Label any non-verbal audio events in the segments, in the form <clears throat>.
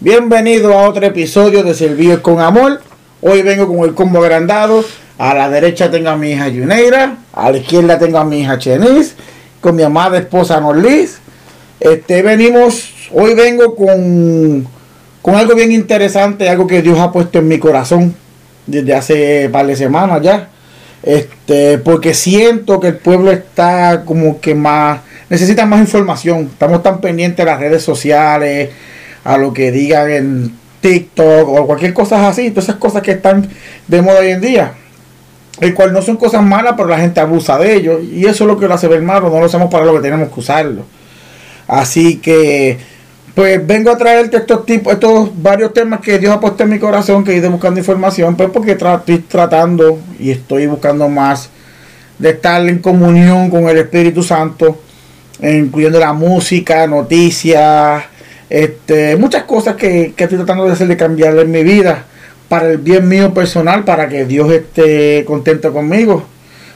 Bienvenido a otro episodio de Servir con Amor. Hoy vengo con el combo agrandado. A la derecha tengo a mi hija Yuneira. A la izquierda tengo a mi hija Chenis. Con mi amada esposa Norlis. Este, venimos, hoy vengo con, con algo bien interesante, algo que Dios ha puesto en mi corazón desde hace par de semanas ya. Este, porque siento que el pueblo está como que más, necesita más información. Estamos tan pendientes de las redes sociales, a lo que digan en TikTok o cualquier cosa así, todas esas cosas que están de moda hoy en día. El cual no son cosas malas, pero la gente abusa de ellos. Y eso es lo que lo hace ver malo, no lo hacemos para lo que tenemos que usarlo. Así que, pues vengo a traerte estos tipos, estos varios temas que Dios ha puesto en mi corazón, que he ido buscando información, pues porque estoy tratando y estoy buscando más de estar en comunión con el Espíritu Santo, incluyendo la música, noticias, este, muchas cosas que, estoy tratando de hacer de cambiar en mi vida para el bien mío personal, para que Dios esté contento conmigo,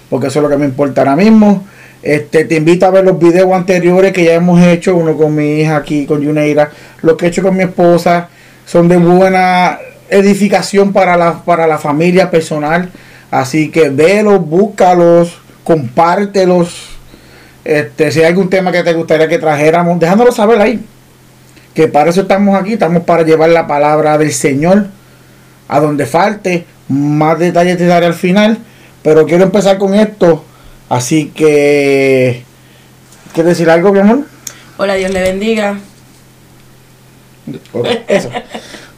porque eso es lo que me importa ahora mismo. Este, te invito a ver los videos anteriores que ya hemos hecho, uno con mi hija aquí, con Yuneira, lo que he hecho con mi esposa, son de buena edificación para la, para la familia personal. Así que velos, búscalos, compártelos. Este, si hay algún tema que te gustaría que trajéramos, dejándolo saber ahí que para eso estamos aquí, estamos para llevar la palabra del Señor a donde falte. Más detalles te daré al final, pero quiero empezar con esto. Así que, ¿quieres decir algo, mi amor? Hola, Dios le bendiga. Eso.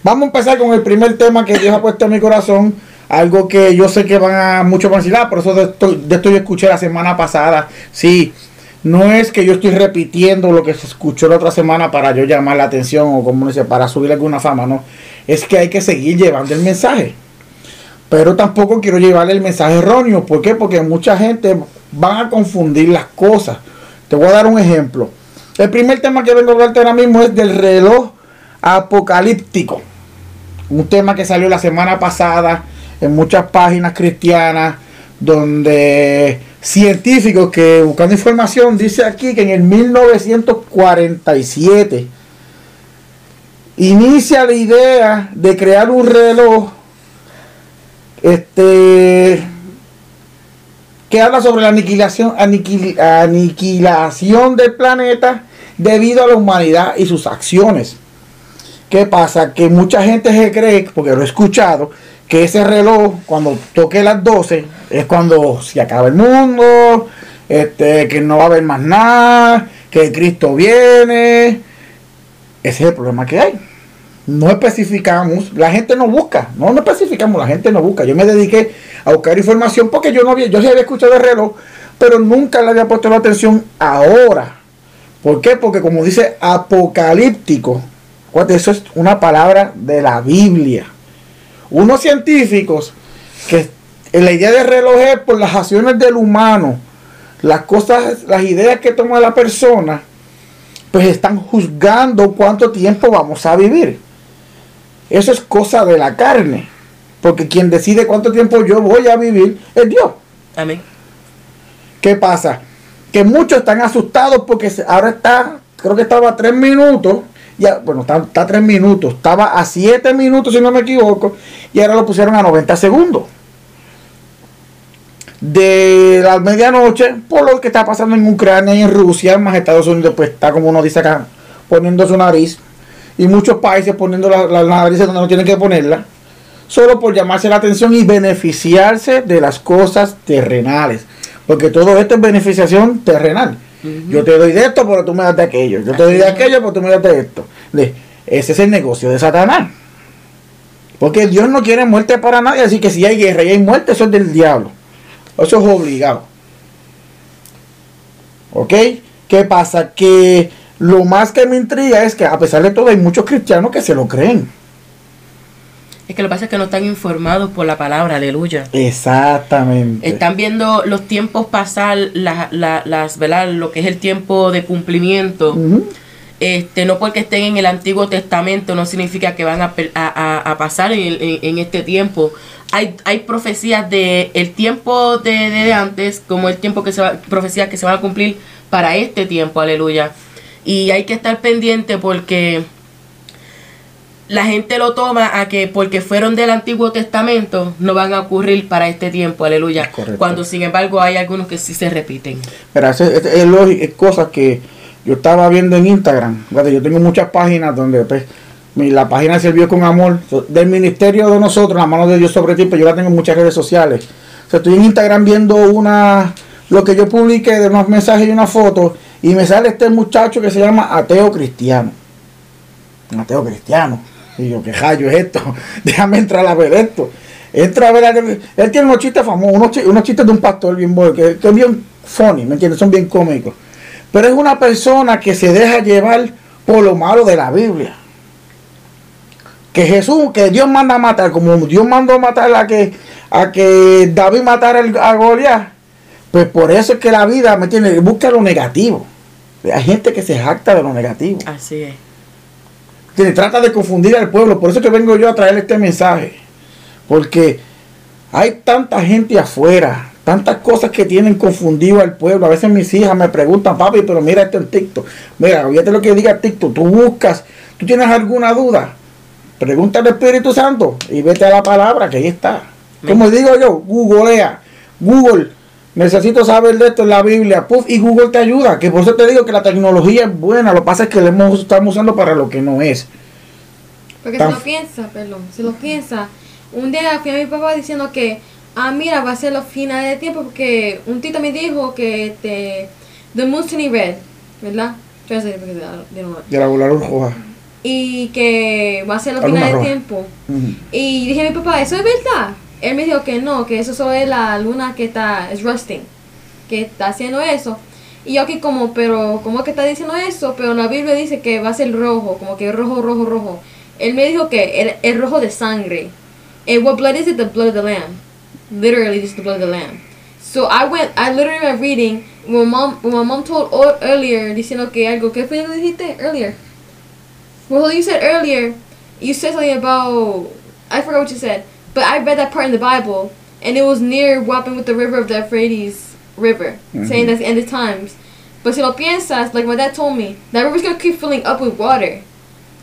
Vamos a empezar con el primer tema que Dios ha puesto en mi corazón. Algo que yo sé que van a mucho más por eso de esto, de esto yo escuché la semana pasada. Sí, no es que yo estoy repitiendo lo que se escuchó la otra semana para yo llamar la atención o como dice, para subir alguna fama, no. Es que hay que seguir llevando el mensaje. Pero tampoco quiero llevar el mensaje erróneo. ¿Por qué? Porque mucha gente van a confundir las cosas. Te voy a dar un ejemplo. El primer tema que vengo a hablarte ahora mismo es del reloj apocalíptico. Un tema que salió la semana pasada en muchas páginas cristianas donde científicos que buscando información dice aquí que en el 1947 inicia la idea de crear un reloj este que habla sobre la aniquilación aniquilación del planeta debido a la humanidad y sus acciones. ¿Qué pasa? Que mucha gente se cree, porque lo he escuchado, que ese reloj, cuando toque las 12, es cuando se acaba el mundo, este, que no va a haber más nada, que Cristo viene. Ese es el problema que hay. No especificamos, la gente no busca, no, no especificamos, la gente no busca. Yo me dediqué a buscar información porque yo no había, yo había escuchado el reloj, pero nunca le había puesto la atención ahora. ¿Por qué? Porque como dice apocalíptico, eso es una palabra de la Biblia unos científicos que la idea de reloj es por las acciones del humano, las cosas, las ideas que toma la persona, pues están juzgando cuánto tiempo vamos a vivir. Eso es cosa de la carne. Porque quien decide cuánto tiempo yo voy a vivir es Dios. Amén. ¿Qué pasa? Que muchos están asustados porque ahora está, creo que estaba a tres minutos ya, bueno, está, a 3 minutos, estaba a 7 minutos si no me equivoco, y ahora lo pusieron a 90 segundos. De la medianoche, por lo que está pasando en Ucrania y en Rusia, más Estados Unidos, pues está como uno dice acá, poniendo su nariz, y muchos países poniendo la, la nariz donde no tienen que ponerla, solo por llamarse la atención y beneficiarse de las cosas terrenales, porque todo esto es beneficiación terrenal. Yo te doy de esto, pero tú me das de aquello. Yo te doy de aquello, pero tú me das de esto. ese es el negocio de Satanás. Porque Dios no quiere muerte para nadie. Así que si hay guerra y hay muerte, eso es del diablo. Eso es obligado. ¿Ok? ¿Qué pasa? Que lo más que me intriga es que a pesar de todo hay muchos cristianos que se lo creen. Es que lo que pasa es que no están informados por la palabra, aleluya. Exactamente. Están viendo los tiempos pasar, las, las, ¿verdad? Lo que es el tiempo de cumplimiento. Este, no porque estén en el Antiguo Testamento no significa que van a, pasar en, este tiempo. Hay, hay profecías de el tiempo de, antes, como el tiempo que se va, profecías que se van a cumplir para este tiempo, aleluya. Y hay que estar pendiente porque la gente lo toma a que porque fueron del Antiguo Testamento no van a ocurrir para este tiempo, aleluya. Cuando sin embargo hay algunos que sí se repiten. Pero es, es, es, cosas que yo estaba viendo en Instagram. Yo tengo muchas páginas donde pues, la página sirvió con amor del ministerio de nosotros, la mano de Dios sobre ti, pero yo la tengo en muchas redes sociales. estoy en Instagram viendo una lo que yo publiqué de unos mensajes y una foto y me sale este muchacho que se llama Ateo Cristiano. Ateo Cristiano. Y yo, ¿qué rayo es esto? <laughs> Déjame entrar a ver esto. Entra a ver. Él tiene unos chistes famosos, unos, chistes, de un pastor bien bueno, que, que es bien funny, ¿me entiendes? Son bien cómicos. Pero es una persona que se deja llevar por lo malo de la Biblia. Que Jesús, que Dios manda a matar, como Dios mandó a matar a que, a que David matara a Goliat. Pues por eso es que la vida, ¿me entiendes? Busca lo negativo. Hay gente que se jacta de lo negativo. Así es. Que trata de confundir al pueblo. Por eso es que vengo yo a traerle este mensaje. Porque hay tanta gente afuera Tantas cosas que tienen confundido al pueblo. A veces mis hijas me preguntan, papi, pero mira esto en TikTok. Mira, fíjate lo que diga TikTok. Tú buscas, tú tienes alguna duda. Pregúntale al Espíritu Santo y vete a la palabra que ahí está. Como digo yo, googlea, Google, necesito saber de esto en la Biblia, puff, y Google te ayuda. Que por eso te digo que la tecnología es buena, lo que pasa es que la estamos usando para lo que no es. Porque se lo piensa, perdón, se lo piensa. Un día fui a mi papá diciendo que ah, mira, va a ser los finales de tiempo porque un tito me dijo que te, The Moon's Red, ¿verdad? De la luna roja. Y que va a ser los finales de tiempo. Y dije a mi papá, ¿eso es verdad? Él me dijo que no, que eso es la luna que está, es rusting, que está haciendo eso. Y yo aquí como, pero, ¿cómo que está diciendo eso? Pero la Biblia dice que va a ser rojo, como que rojo, rojo, rojo. Él me dijo que el, rojo de sangre. And what blood is it? The blood of the lamb literally just the blood of the lamb. So I went, I literally went reading when mom, when my mom told earlier, diciendo que algo, ¿qué fue lo que dijiste earlier? Well, you said earlier, you said something about, I forgot what you said, but I read that part in the Bible, and it was near whopping with the river of the Euphrates River, mm-hmm. saying that's the end of times. But si lo piensas, like my dad told me, that river's gonna keep filling up with water,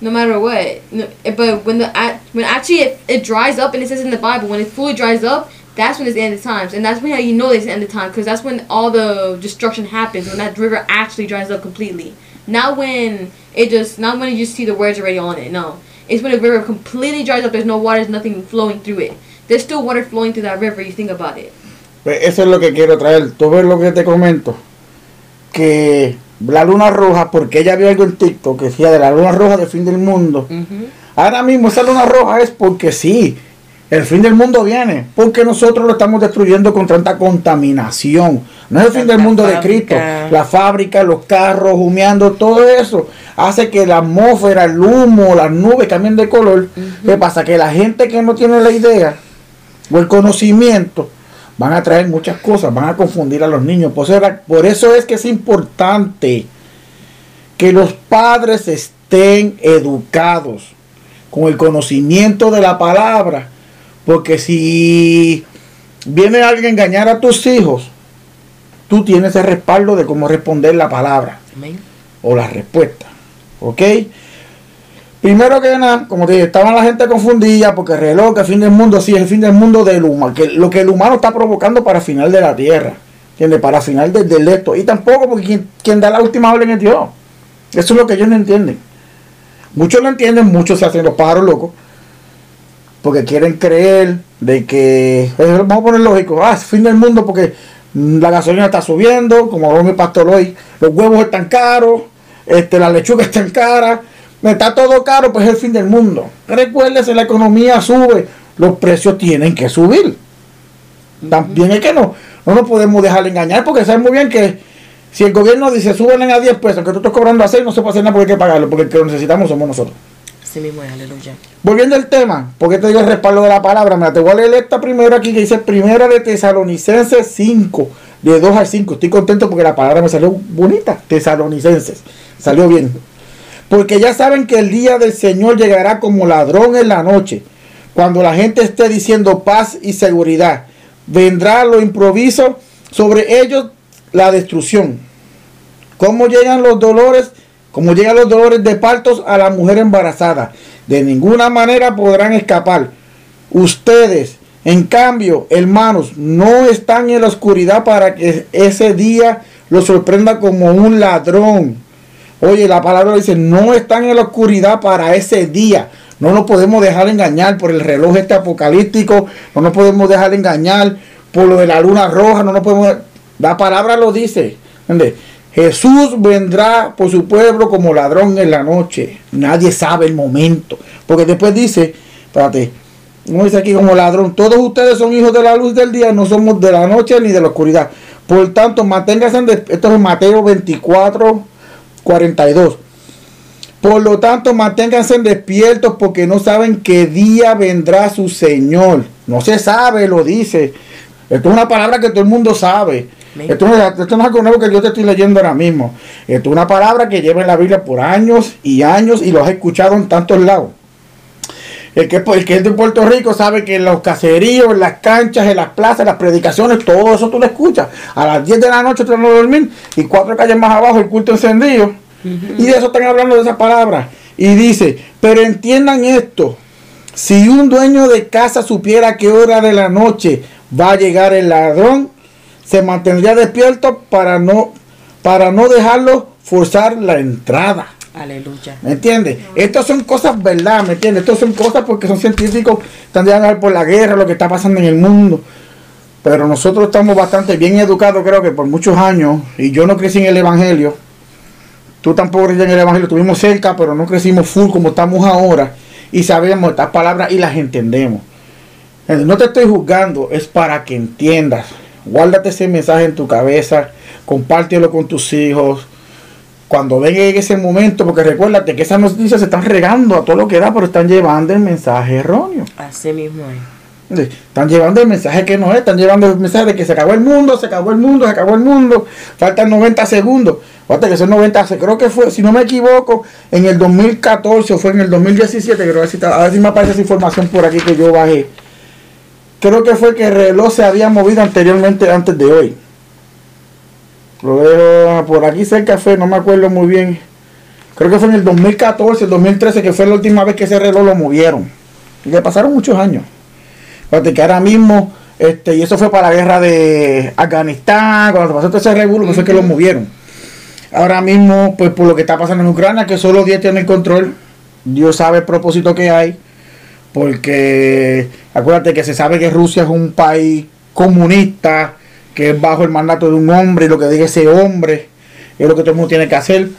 no matter what. But when the when actually it, it dries up, and it says in the Bible, when it fully dries up, that's when it's the end of times, and that's when you know it's the end of time, because that's when all the destruction happens when that river actually dries up completely. Not when it just, not when you just see the words already on it. No, it's when the river completely dries up. There's no water, there's nothing flowing through it. There's still water flowing through that river. You think about it. Eso es lo que quiero traer. Tú ves lo que te comento, que la luna roja, porque ella vio algo en TikTok que decía de la luna roja del fin del mundo. Uh -huh. Ahora mismo esa luna roja es porque sí el fin del mundo viene porque nosotros lo estamos destruyendo con tanta contaminación. No es el fin del mundo de Cristo. La fábrica, los carros, humeando, todo eso hace que la atmósfera, el humo, las nubes cambien de color. ¿Qué pasa? Que la gente que no tiene la idea o el conocimiento van a traer muchas cosas, van a confundir a los niños. Por eso, por eso es que es importante que los padres estén educados con el conocimiento de la palabra porque si viene alguien a engañar a tus hijos, tú tienes el respaldo de cómo responder la palabra o la respuesta. ¿Ok? Primero que nada, como te dije, estaba la gente confundida porque el reloj, que el fin del mundo, sí, es el fin del mundo del humano, que lo que el humano está provocando para el final de la tierra, ¿entiendes? Para el final del, del esto. Y tampoco porque quien, da la última orden es Dios. Eso es lo que ellos no entienden. Muchos lo entienden, muchos se hacen los pájaros locos porque quieren creer de que, eh, vamos a poner lógico, ah, es fin del mundo porque la gasolina está subiendo, como habló mi pastor hoy, los huevos están caros, este, la lechuga está cara, está todo caro, pues es el fin del mundo. Recuérdese, la economía sube, los precios tienen que subir. También es que no, no nos podemos dejar engañar porque saben muy bien que si el gobierno dice suben a 10 pesos, que tú estás cobrando a 6, no se puede hacer nada porque hay que pagarlo, porque el que lo necesitamos somos nosotros. Volviendo al tema, porque te digo el respaldo de la palabra, me te voy a leer esta primera aquí que dice Primera de Tesalonicenses 5, de 2 al 5. Estoy contento porque la palabra me salió bonita, Tesalonicenses, salió bien. Porque ya saben que el día del Señor llegará como ladrón en la noche, cuando la gente esté diciendo paz y seguridad. Vendrá lo improviso, sobre ellos la destrucción. ¿Cómo llegan los dolores? Como llegan los dolores de partos a la mujer embarazada. De ninguna manera podrán escapar. Ustedes, en cambio, hermanos, no están en la oscuridad para que ese día los sorprenda como un ladrón. Oye, la palabra dice, no están en la oscuridad para ese día. No nos podemos dejar engañar por el reloj este apocalíptico. No nos podemos dejar engañar por lo de la luna roja. No nos podemos... La palabra lo dice. Jesús vendrá por su pueblo como ladrón en la noche. Nadie sabe el momento. Porque después dice, espérate, no dice aquí como ladrón, todos ustedes son hijos de la luz del día, no somos de la noche ni de la oscuridad. Por tanto, manténganse, esto es Mateo 24, 42. Por lo tanto, manténganse despiertos porque no saben qué día vendrá su Señor. No se sabe, lo dice. Esto es una palabra que todo el mundo sabe. Esto, no es algo nuevo que yo te estoy leyendo ahora mismo. Esto es una palabra que lleva en la Biblia por años y años y lo has escuchado en tantos lados. El que, el que es de Puerto Rico sabe que en los caseríos, en las canchas, en las plazas, en las predicaciones, todo eso tú lo escuchas. A las 10 de la noche tú no dormir y cuatro calles más abajo el culto encendido. Y de eso están hablando de esa palabra. Y dice, pero entiendan esto. Si un dueño de casa supiera qué hora de la noche va a llegar el ladrón, se mantendría despierto para no, para no dejarlo forzar la entrada. Aleluya. ¿Me entiendes? Estas son cosas verdad, ¿me entiendes? Estas son cosas porque son científicos, están de ver por la guerra, lo que está pasando en el mundo. Pero nosotros estamos bastante bien educados, creo que por muchos años, y yo no crecí en el Evangelio. Tú tampoco crecí en el Evangelio, estuvimos cerca, pero no crecimos full como estamos ahora. Y sabemos estas palabras y las entendemos. No te estoy juzgando, es para que entiendas. Guárdate ese mensaje en tu cabeza, compártelo con tus hijos, cuando venga ese momento, porque recuérdate que esas noticias se están regando a todo lo que da, pero están llevando el mensaje erróneo. Así mismo es. Están llevando el mensaje que no es, están llevando el mensaje de que se acabó el mundo, se acabó el mundo, se acabó el mundo, faltan 90 segundos. Fíjate que son 90, creo que fue, si no me equivoco, en el 2014 o fue en el 2017, creo que a ver si me aparece esa información por aquí que yo bajé. Creo que fue que el reloj se había movido anteriormente, antes de hoy. Lo veo por aquí cerca fue, no me acuerdo muy bien. Creo que fue en el 2014, 2013, que fue la última vez que ese reloj lo movieron. Y le pasaron muchos años. Fíjate que ahora mismo, este, y eso fue para la guerra de Afganistán, cuando pasó todo ese revuelo, que fue que lo movieron. Ahora mismo, pues por lo que está pasando en Ucrania, que solo Dios tiene el control, Dios sabe el propósito que hay, porque acuérdate que se sabe que Rusia es un país comunista, que es bajo el mandato de un hombre y lo que diga ese hombre es lo que todo el mundo tiene que hacer.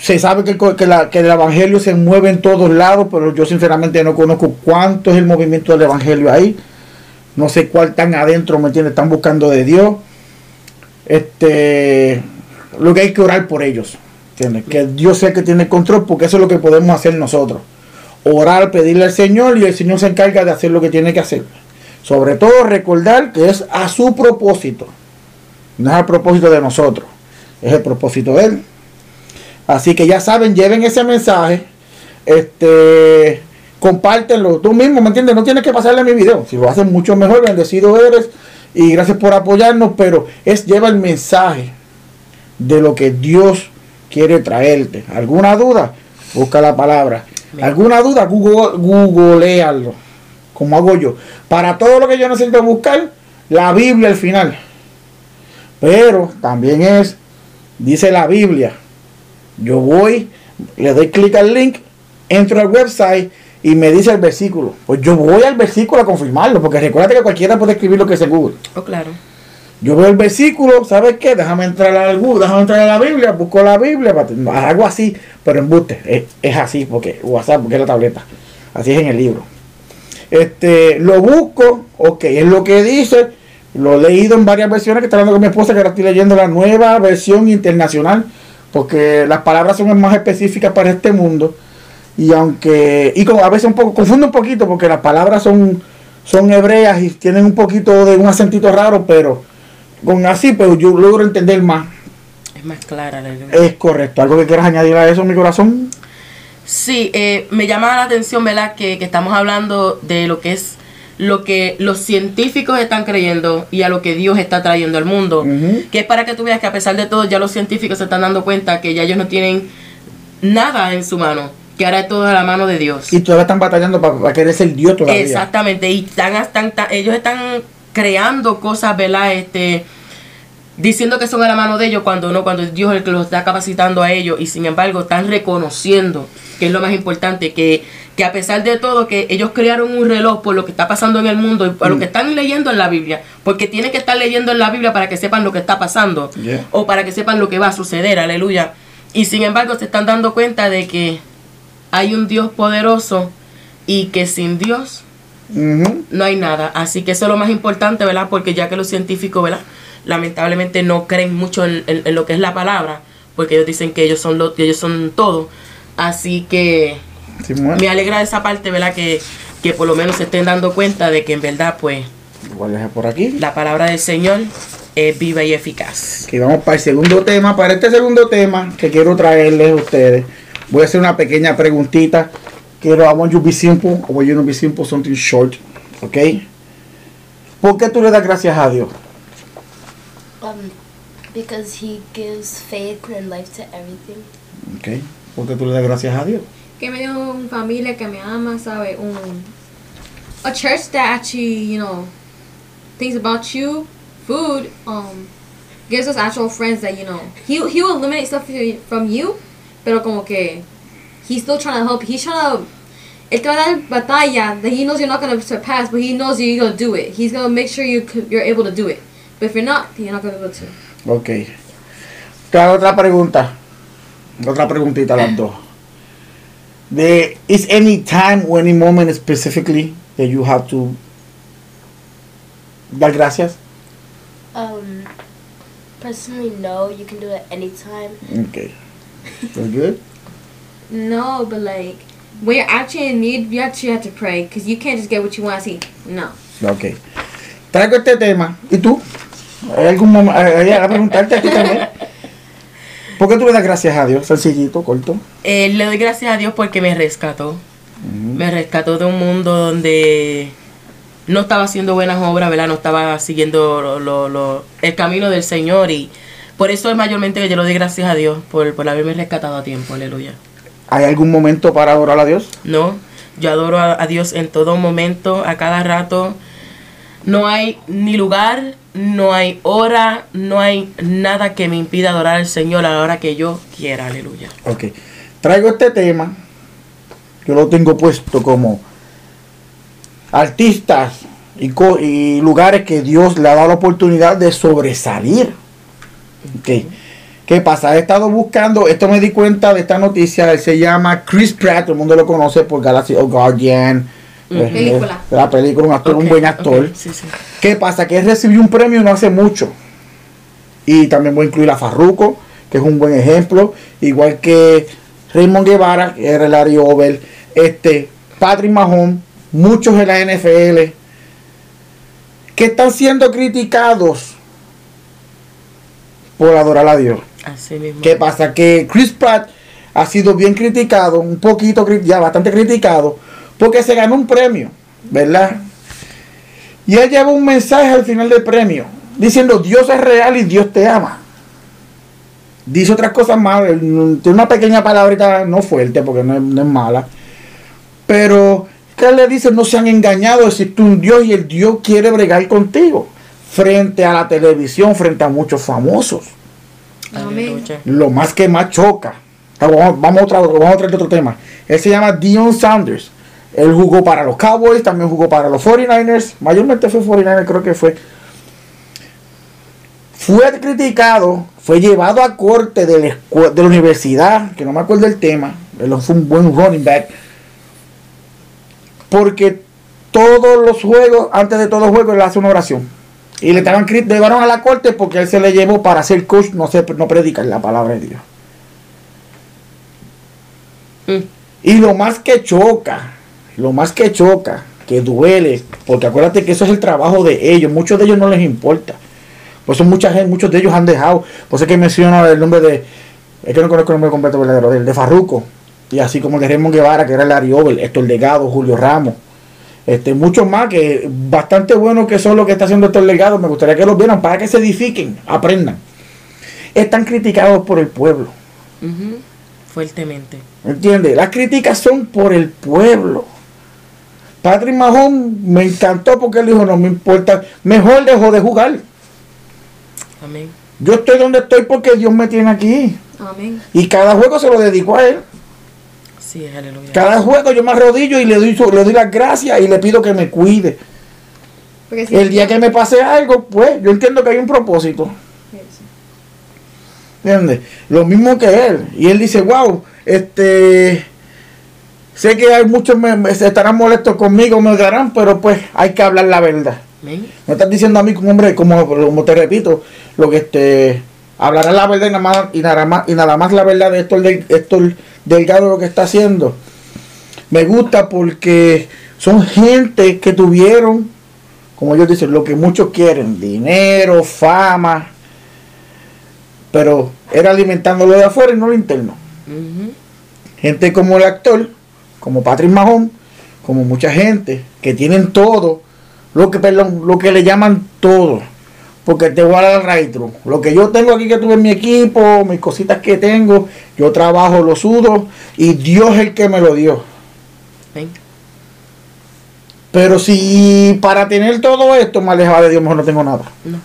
Se sabe que, que, el Evangelio se mueve en todos lados, pero yo sinceramente no conozco cuánto es el movimiento del Evangelio ahí. No sé cuál tan adentro, ¿me entiendes? Están buscando de Dios. Este, lo que hay que orar por ellos. Que Dios sea que tiene control, porque eso es lo que podemos hacer nosotros. Orar, pedirle al Señor y el Señor se encarga de hacer lo que tiene que hacer. Sobre todo recordar que es a su propósito. No es al propósito de nosotros. Es el propósito de Él. Así que ya saben, lleven ese mensaje. Este, compártenlo. Tú mismo, ¿me entiendes? No tienes que pasarle mi video. Si lo haces mucho mejor, bendecido eres. Y gracias por apoyarnos. Pero es lleva el mensaje de lo que Dios quiere traerte. ¿Alguna duda? Busca la palabra. ¿Alguna duda? Google, googlealo como hago yo. Para todo lo que yo necesito buscar, la Biblia al final. Pero también es, dice la Biblia, yo voy, le doy clic al link, entro al website y me dice el versículo. Pues yo voy al versículo a confirmarlo, porque recuerda que cualquiera puede escribir lo que es en Google. Oh, claro. Yo veo el versículo, ¿sabes qué? Déjame entrar a la, déjame entrar a la Biblia, busco la Biblia, hago así, pero en buste, es, es así, porque WhatsApp, porque es la tableta. Así es en el libro. Este, lo busco, ok, es lo que dice. Lo he leído en varias versiones que está hablando con mi esposa, que ahora estoy leyendo la nueva versión internacional, porque las palabras son más específicas para este mundo. Y aunque, y como a veces un poco, confundo un poquito, porque las palabras son, son hebreas y tienen un poquito de un acentito raro, pero con así, pues yo logro entender más. Es más clara la Es correcto. ¿Algo que quieras añadir a eso, mi corazón? Sí, eh, me llama la atención, ¿verdad? Que, que, estamos hablando de lo que es lo que los científicos están creyendo y a lo que Dios está trayendo al mundo. Que es para que tú veas que a pesar de todo, ya los científicos se están dando cuenta que ya ellos no tienen nada en su mano. que ahora es todo a la mano de Dios. Y todavía están batallando para, querer ser Dios todavía. Exactamente, y están, están, ellos están creando cosas, ¿verdad? Este, diciendo que son a la mano de ellos cuando no, cuando Dios es el que los está capacitando a ellos y sin embargo están reconociendo, que es lo más importante, que, que a pesar de todo, que ellos crearon un reloj por lo que está pasando en el mundo y por lo que están leyendo en la Biblia, porque tienen que estar leyendo en la Biblia para que sepan lo que está pasando o para que sepan lo que va a suceder, aleluya. Y sin embargo se están dando cuenta de que hay un Dios poderoso y que sin Dios no hay nada. Así que eso es lo más importante, ¿verdad? Porque ya que los científicos, ¿verdad? Lamentablemente no creen mucho en, lo que es la palabra, porque ellos dicen que ellos son lo, que ellos son todo. Así que me alegra esa parte, ¿verdad? Que, que por lo menos se estén dando cuenta de que en verdad, pues, por aquí. La palabra del Señor es viva y eficaz. Que vamos para el segundo tema. Para este segundo tema que quiero traerles a ustedes, voy a hacer una pequeña preguntita. Quiero, I want you to be simple. I want you to be simple, something short. ¿Ok? ¿Por qué tú le das gracias a Dios? Um, because he gives faith and life to everything. Ok. ¿Por qué tú le das gracias a Dios? Que me dio una familia que me ama, ¿sabe? Un, a church that actually, you know, things about you, food, um, gives us actual friends that you know. He he will eliminate stuff from you, pero como que he's still trying to help. He's trying to. Él te va a dar batalla that he knows you're not gonna surpass, but he knows you're gonna do it. He's gonna make sure you you're able to do it. But if you're not, you're not gonna be able to. Okay. otra pregunta. Otra preguntita las dos. There is any time or any moment specifically that you have to dar gracias? Um, personally, no. You can do it anytime. Okay. That's good. <laughs> no, but like when you're actually in need, you actually have to pray because you can't just get what you want to see. No. Okay. Traigo este tema. ¿Y tú? ¿Hay algún momento? a preguntarte aquí también. <laughs> ¿Por qué tú le das gracias a Dios? Sencillito, corto. Eh, le doy gracias a Dios porque me rescató. Me rescató de un mundo donde no estaba haciendo buenas obras, ¿verdad? No estaba siguiendo lo, el camino del Señor y por eso es mayormente que yo le doy gracias a Dios por, por haberme rescatado a tiempo, aleluya. ¿Hay algún momento para adorar a Dios? No, yo adoro a, Dios en todo momento, a cada rato. No hay ni lugar, no hay hora, no hay nada que me impida adorar al Señor a la hora que yo quiera, aleluya. Ok, traigo este tema, yo lo tengo puesto como artistas y, lugares que Dios le ha dado la oportunidad de sobresalir. Okay. ¿Qué pasa? He estado buscando, esto me di cuenta de esta noticia, él se llama Chris Pratt, todo el mundo lo conoce por Galaxy of Guardian. Mm. Eh, película. La película, un actor, un buen actor. ¿Qué pasa? Que él recibió un premio no hace mucho. Y también voy a incluir a Farruko, que es un buen ejemplo. Igual que Raymond Guevara, que era el Larry Over. Este, Patrick Mahomes, muchos en la NFL, que están siendo criticados por adorar a Dios. ¿Qué pasa? Que Chris Pratt ha sido bien criticado, un poquito, ya bastante criticado, porque se ganó un premio, ¿verdad? Y él lleva un mensaje al final del premio, diciendo Dios es real y Dios te ama. Dice otras cosas más, tiene una pequeña palabrita, no fuerte, porque no es mala, pero que le dice, no se han engañado, existe un Dios y el Dios quiere bregar contigo. Frente a la televisión, frente a muchos famosos. Lo más que más choca. Vamos, a, otra, vamos a traer otro tema. Él se llama Dion Sanders. Él jugó para los Cowboys, también jugó para los 49ers. Mayormente fue 49ers, creo que fue. Fue criticado, fue llevado a corte de la, de la universidad, que no me acuerdo el tema. Él fue un buen running back porque todos los juegos, antes de todos los juegos, él hace una oración. Y le estaban llevaron a la corte porque él se le llevó para ser coach, no, se, no predicar la palabra de Dios. Mm. Y lo más que choca, lo más que choca, que duele, porque acuérdate que eso es el trabajo de ellos, muchos de ellos no les importa. Por eso mucha gente, muchos de ellos han dejado, por eso que menciona el nombre de, es que no conozco el nombre completo verdadero, de, de Farruco, y así como el de Raymond Guevara, que era el Ari Obel, Héctor Legado, Julio Ramos, este, muchos más que bastante bueno que son lo que está haciendo Héctor Legado, me gustaría que los vieran para que se edifiquen, aprendan. Están criticados por el pueblo. Fuertemente. ¿Entiendes? Las críticas son por el pueblo. Patrick Mahón me encantó porque él dijo, no me importa, mejor dejo de jugar. Amén. Yo estoy donde estoy porque Dios me tiene aquí. Amén. Y cada juego se lo dedico a él. Sí, aleluya. Cada juego yo me arrodillo y le doy, su- le doy las gracias y le pido que me cuide. Si El día que me pase algo, pues yo entiendo que hay un propósito. ¿Entiendes? Lo mismo que él. Y él dice, wow, este... Sé que hay muchos me, me- estarán molestos conmigo, me odiarán, pero pues hay que hablar la verdad. Amén. No estás diciendo a mí como hombre, como, como te repito, lo que este hablará la verdad y nada más y nada más, y nada más la verdad de esto del esto delgado lo que está haciendo. Me gusta porque son gente que tuvieron, como ellos dicen, lo que muchos quieren, dinero, fama, pero era alimentándolo de afuera y no lo interno. Gente como el actor, como Patrick Mahon, como mucha gente que tienen todo, lo que perdón, lo que le llaman todo. Porque te voy a dar el retro. Lo que yo tengo aquí que tuve en mi equipo, mis cositas que tengo, yo trabajo, lo sudo y Dios es el que me lo dio. Amén. Pero si para tener todo esto me alejaba de Dios, mejor no tengo nada. No.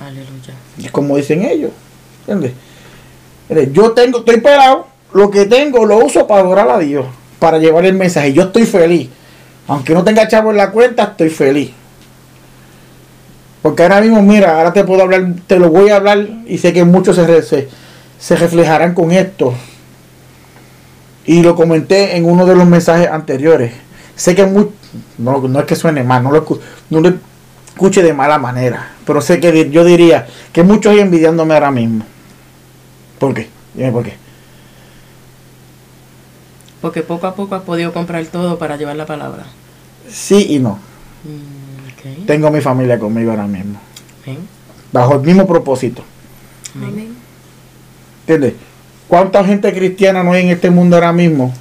Aleluya. Y como dicen ellos. ¿Entiendes? Yo tengo, estoy pelado, lo que tengo lo uso para adorar a Dios, para llevar el mensaje. Yo estoy feliz. Aunque no tenga chavo en la cuenta, estoy feliz. Porque ahora mismo, mira, ahora te puedo hablar, te lo voy a hablar y sé que muchos se, se, se reflejarán con esto. Y lo comenté en uno de los mensajes anteriores. Sé que muy, no, no es que suene mal, no lo, no lo escuche de mala manera. Pero sé que yo diría que muchos hay envidiándome ahora mismo. ¿Por qué? Dime por qué. Porque poco a poco has podido comprar todo para llevar la palabra. Sí y no. Mm, Tengo mi familia conmigo ahora mismo. Amén. Bajo el mismo propósito. Amén. ¿Entiendes? ¿Cuánta gente cristiana no hay en este mundo ahora mismo?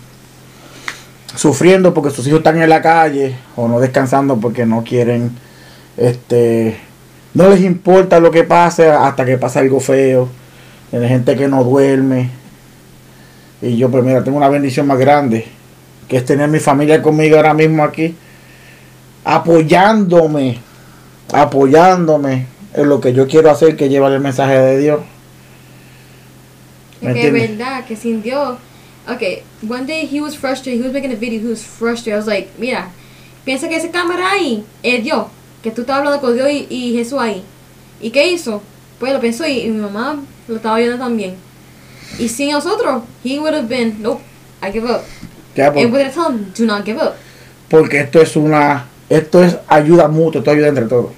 Sufriendo porque sus hijos están en la calle o no descansando porque no quieren, este, no les importa lo que pase hasta que pasa algo feo. Hay gente que no duerme. Y yo, pues mira, tengo una bendición más grande, que es tener mi familia conmigo ahora mismo aquí, apoyándome, apoyándome en lo que yo quiero hacer, que llevar el mensaje de Dios. ¿Me que entiendes? verdad que sin Dios. Okay, one day he was frustrated. He was making a video. He was frustrated. I was like, mira, piensa que esa cámara ahí es Dios. Que tú estás hablando con Dios y, y Jesús ahí. ¿Y qué hizo? Pues lo pensó y, y mi mamá lo estaba viendo también. Y sin nosotros, he would have been, nope, I give up. Ya, por- And gonna tell him, do not give up. porque esto es una, esto es ayuda mutua, esto ayuda entre todos.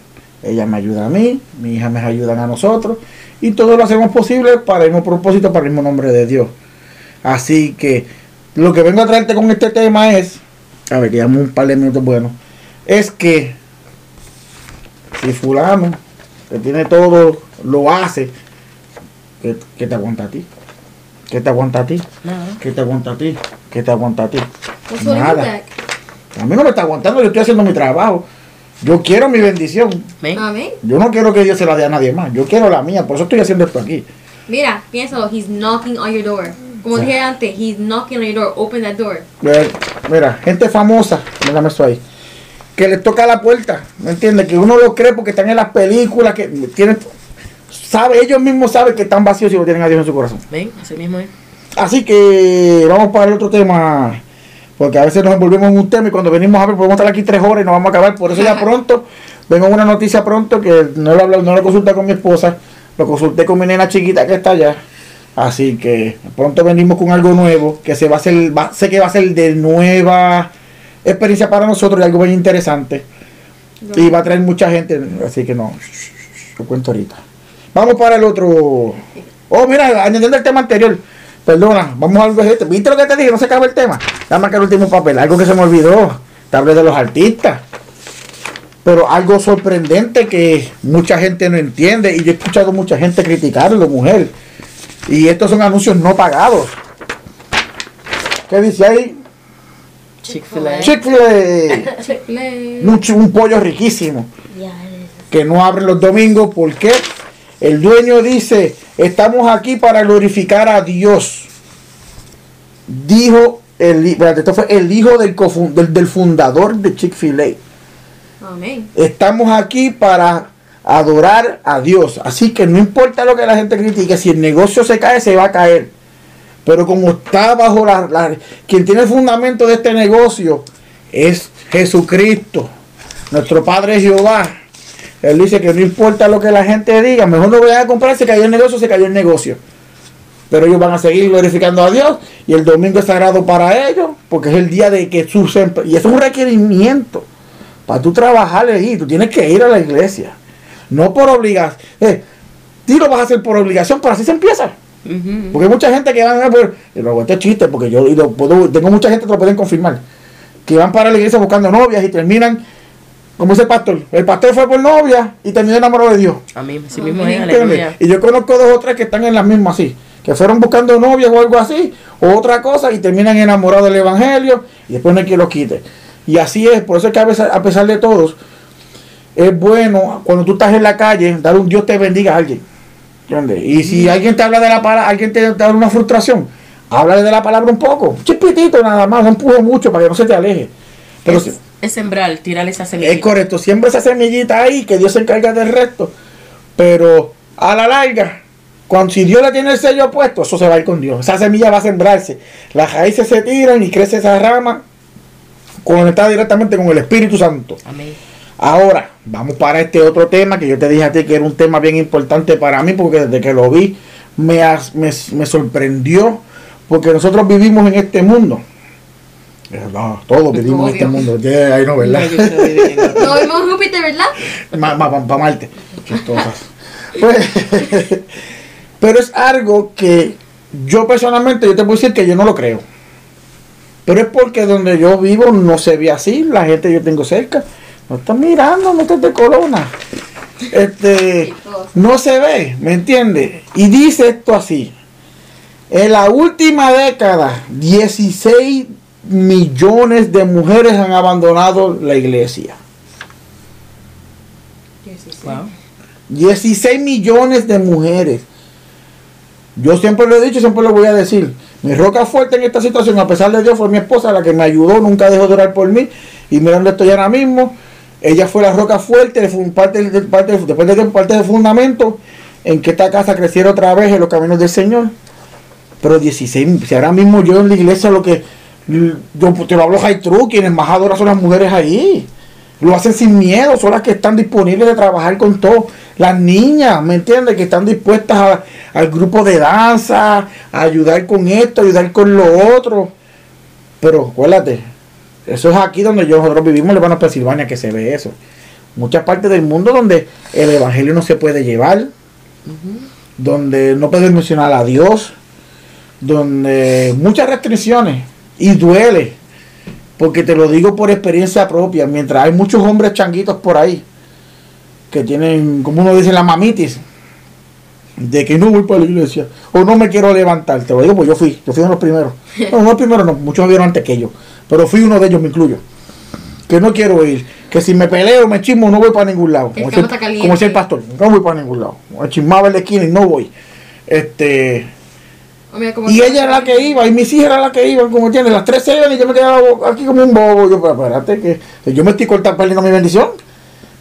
Ella me ayuda a mí, mi hija me ayudan a nosotros y todo lo hacemos posible para el mismo propósito, para el mismo nombre de Dios. Así que lo que vengo a traerte con este tema es, a ver, llevamos un par de minutos buenos, es que si fulano que tiene todo lo hace, ¿qué, qué te aguanta a ti? ¿Qué te aguanta a ti? Nada. ¿Qué te aguanta a ti? ¿Qué te aguanta a ti? You Nada. A mí no me está aguantando, yo estoy haciendo mi trabajo. Yo quiero mi bendición. Amén. Yo no quiero que Dios se la dé a nadie más. Yo quiero la mía. Por eso estoy haciendo esto aquí. Mira, piénsalo, he's knocking on your door. Como dije antes, he's knocking on your door. Open that door. Mira, gente famosa, mírame eso ahí. Que les toca la puerta. ¿Me entiendes? Que uno lo cree porque están en las películas. Que tienen. Sabe, ellos mismos saben que están vacíos si lo tienen a Dios en su corazón. Amén. Así mismo es. Así que vamos para el otro tema. Porque a veces nos envolvemos en un tema y cuando venimos a ver podemos estar aquí tres horas y nos vamos a acabar. Por eso ya pronto, vengo una noticia pronto que no lo, no lo consulté con mi esposa, lo consulté con mi nena chiquita que está allá. Así que pronto venimos con algo nuevo, que se va a hacer, va- sé que va a ser de nueva experiencia para nosotros y algo muy interesante. Y va a traer mucha gente, así que no, lo cuento ahorita. Vamos para el otro. Oh, mira, añadiendo el tema anterior. Perdona, vamos al este. ¿Viste lo que te dije? No se acaba el tema. Dame marcar el último papel. Algo que se me olvidó. Te hablé de los artistas. Pero algo sorprendente que mucha gente no entiende. Y yo he escuchado mucha gente criticarlo, mujer. Y estos son anuncios no pagados. ¿Qué dice ahí? Chick-fil-A. Chick-fil-A. Chick-fil-A. Un, pollo riquísimo. Que no abren los domingos porque el dueño dice, estamos aquí para glorificar a Dios. dijo el, esto fue el hijo del, del, del fundador de Chick-fil-A. Amén. Estamos aquí para adorar a Dios. Así que no importa lo que la gente critique, si el negocio se cae, se va a caer. Pero como está bajo la, quien tiene el fundamento de este negocio es Jesucristo, nuestro Padre Jehová. Él dice que no importa lo que la gente diga, mejor no voy a comprar, se cayó el negocio, se cayó el negocio. Pero ellos van a seguir glorificando a Dios y el domingo es sagrado para ellos, porque es el día de que su y es un requerimiento para tú trabajar allí, tú tienes que ir a la iglesia, no por obligación. Eh, tú lo vas a hacer por obligación, pero así se empieza. Porque hay mucha gente que van a y lo este chiste, porque yo tengo mucha gente que lo pueden confirmar, que van para la iglesia buscando novias y terminan como ese pastor. El pastor fue por novia y terminó enamorado de Dios. A mí, sí mismo es, Y yo conozco dos o tres que están en las mismas así, que fueron buscando novias o algo así, o otra cosa, y terminan enamorados del evangelio, y después no hay quien lo quite. Y así es, por eso es que a, veces, a pesar de todos, es bueno cuando tú estás en la calle, dar un Dios te bendiga a alguien. Y si alguien te habla de la palabra, alguien te da una frustración, háblale de la palabra un poco, chispitito nada más, no empujo mucho para que no se te aleje. Pero es, es sembrar, tirar esa semillita. Es correcto, siempre esa semillita ahí, que Dios se encarga del resto. Pero a la larga, cuando si Dios le tiene el sello puesto, eso se va a ir con Dios. Esa semilla va a sembrarse. Las raíces se tiran y crece esa rama conectada directamente con el Espíritu Santo. Amén. Ahora, vamos para este otro tema que yo te dije a ti que era un tema bien importante para mí porque desde que lo vi me, me, sorprendió porque nosotros vivimos en este mundo. Eh, todos vivimos en este mundo. ahí no, ¿verdad? No, vimos Júpiter, ¿verdad? Para Marte. Pues, <laughs> pero es algo que yo personalmente, yo te puedo decir que yo no lo creo. Pero es porque donde yo vivo no se ve así, la gente que yo tengo cerca no está mirando, no está de corona. Este, no se ve, ¿me entiendes? Y dice esto así. En la última década, 16 millones de mujeres han abandonado la iglesia. 16 millones de mujeres. Yo siempre lo he dicho, siempre lo voy a decir. Mi roca fuerte en esta situación, a pesar de Dios, fue mi esposa la que me ayudó, nunca dejó de orar por mí. Y mira dónde estoy ahora mismo. Ella fue la roca fuerte, parte, parte, después de parte del fundamento, en que esta casa creciera otra vez en los caminos del Señor. Pero 16, si ahora mismo yo en la iglesia lo que, yo te lo hablo high true, quienes más adoran son las mujeres ahí. Lo hacen sin miedo, son las que están disponibles de trabajar con todo. Las niñas, ¿me entiendes? Que están dispuestas al grupo de danza, a ayudar con esto, ayudar con lo otro. Pero acuérdate, eso es aquí donde nosotros vivimos, en Pensilvania, que se ve eso. Muchas partes del mundo donde el evangelio no se puede llevar, donde no puedes mencionar a Dios, donde muchas restricciones y duele, porque te lo digo por experiencia propia, mientras hay muchos hombres changuitos por ahí que tienen, como uno dice, la mamitis, de que no voy para la iglesia o no me quiero levantar, te lo digo, pues yo fui, yo fui uno de los primeros. <laughs> No, no los primeros, no, muchos vieron antes que yo. Pero fui uno de ellos, me incluyo. Que no quiero ir. Que si me peleo, me chismo, no voy para ningún lado. Como, como el pastor. No voy para ningún lado. Me chismaba en la esquina y no voy. Este. Y ella era la que iba, y mis hijas eran las que iban, como entiendes, las tres se iban y yo me quedaba aquí como un bobo. Yo, pero espérate, que yo me estoy cortando, perdiendo mi bendición,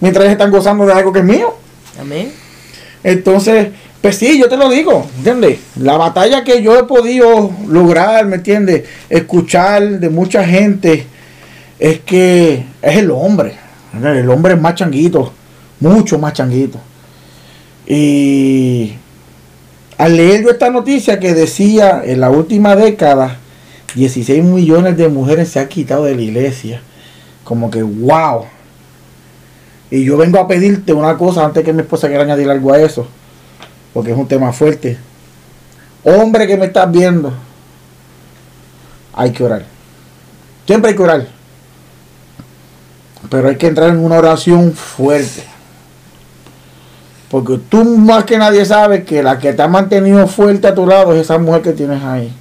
mientras ellos están gozando de algo que es mío. Amén. Entonces, pues sí, yo te lo digo, ¿entiendes? La batalla que yo he podido lograr, ¿me entiendes? Escuchar de mucha gente es que es el hombre. El hombre es más changuito, mucho más changuito. Y al leer yo esta noticia que decía en la última década, 16 millones de mujeres se han quitado de la iglesia. Como que, wow. Y yo vengo a pedirte una cosa antes que mi esposa quiera añadir algo a eso porque es un tema fuerte. Hombre que me estás viendo, hay que orar. Siempre hay que orar. Pero hay que entrar en una oración fuerte. Porque tú más que nadie sabes que la que te ha mantenido fuerte a tu lado es esa mujer que tienes ahí.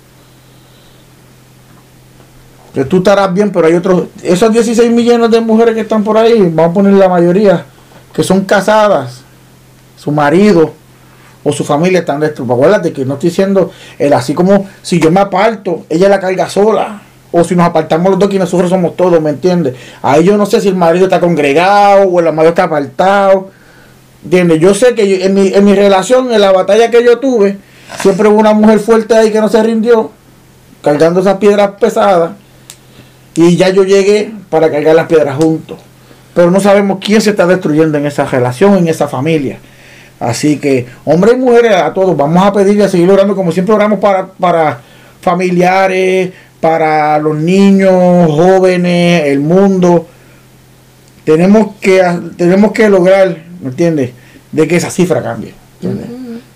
Que tú estarás bien, pero hay otros, esos 16 millones de mujeres que están por ahí, vamos a poner la mayoría, que son casadas, su marido o su familia están destruidos. Acuérdate que no estoy diciendo, el así como si yo me aparto, ella la carga sola. O si nos apartamos los dos, quienes sufren somos todos, ¿me entiendes? Ahí yo no sé si el marido está congregado o el marido está apartado. ¿Entiendes? Yo sé que en, mi, en mi relación, en la batalla que yo tuve, siempre hubo una mujer fuerte ahí que no se rindió, cargando esas piedras pesadas. Y ya yo llegué para cargar las piedras juntos. Pero no sabemos quién se está destruyendo en esa relación, en esa familia. Así que, hombres y mujeres, a todos, vamos a pedirle a seguir orando como siempre oramos para, para familiares, para los niños, jóvenes, el mundo. Tenemos que, tenemos que lograr, ¿me entiendes? De que esa cifra cambie.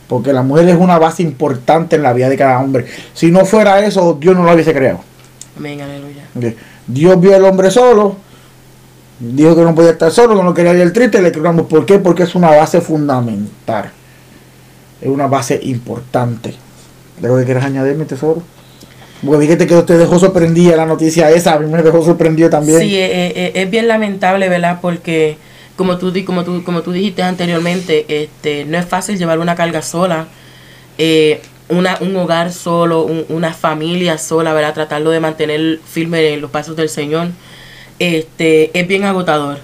Porque la mujer es una base importante en la vida de cada hombre. Si no fuera eso, Dios no lo hubiese creado. Amén, aleluya. Dios vio al hombre solo, dijo que no podía estar solo, que no quería ir triste, le creamos. ¿Por qué? Porque es una base fundamental. Es una base importante. ¿Algo que quieres añadirme, tesoro? Porque fíjate que usted dejó sorprendida la noticia esa, a mí me dejó sorprendido también. Sí, eh, eh, es, bien lamentable, ¿verdad? Porque como tú, como tú, como tú dijiste anteriormente, este, no es fácil llevar una carga sola, una, un hogar solo, una familia sola, ¿verdad? Tratarlo de mantener firme en los pasos del Señor este, es bien agotador.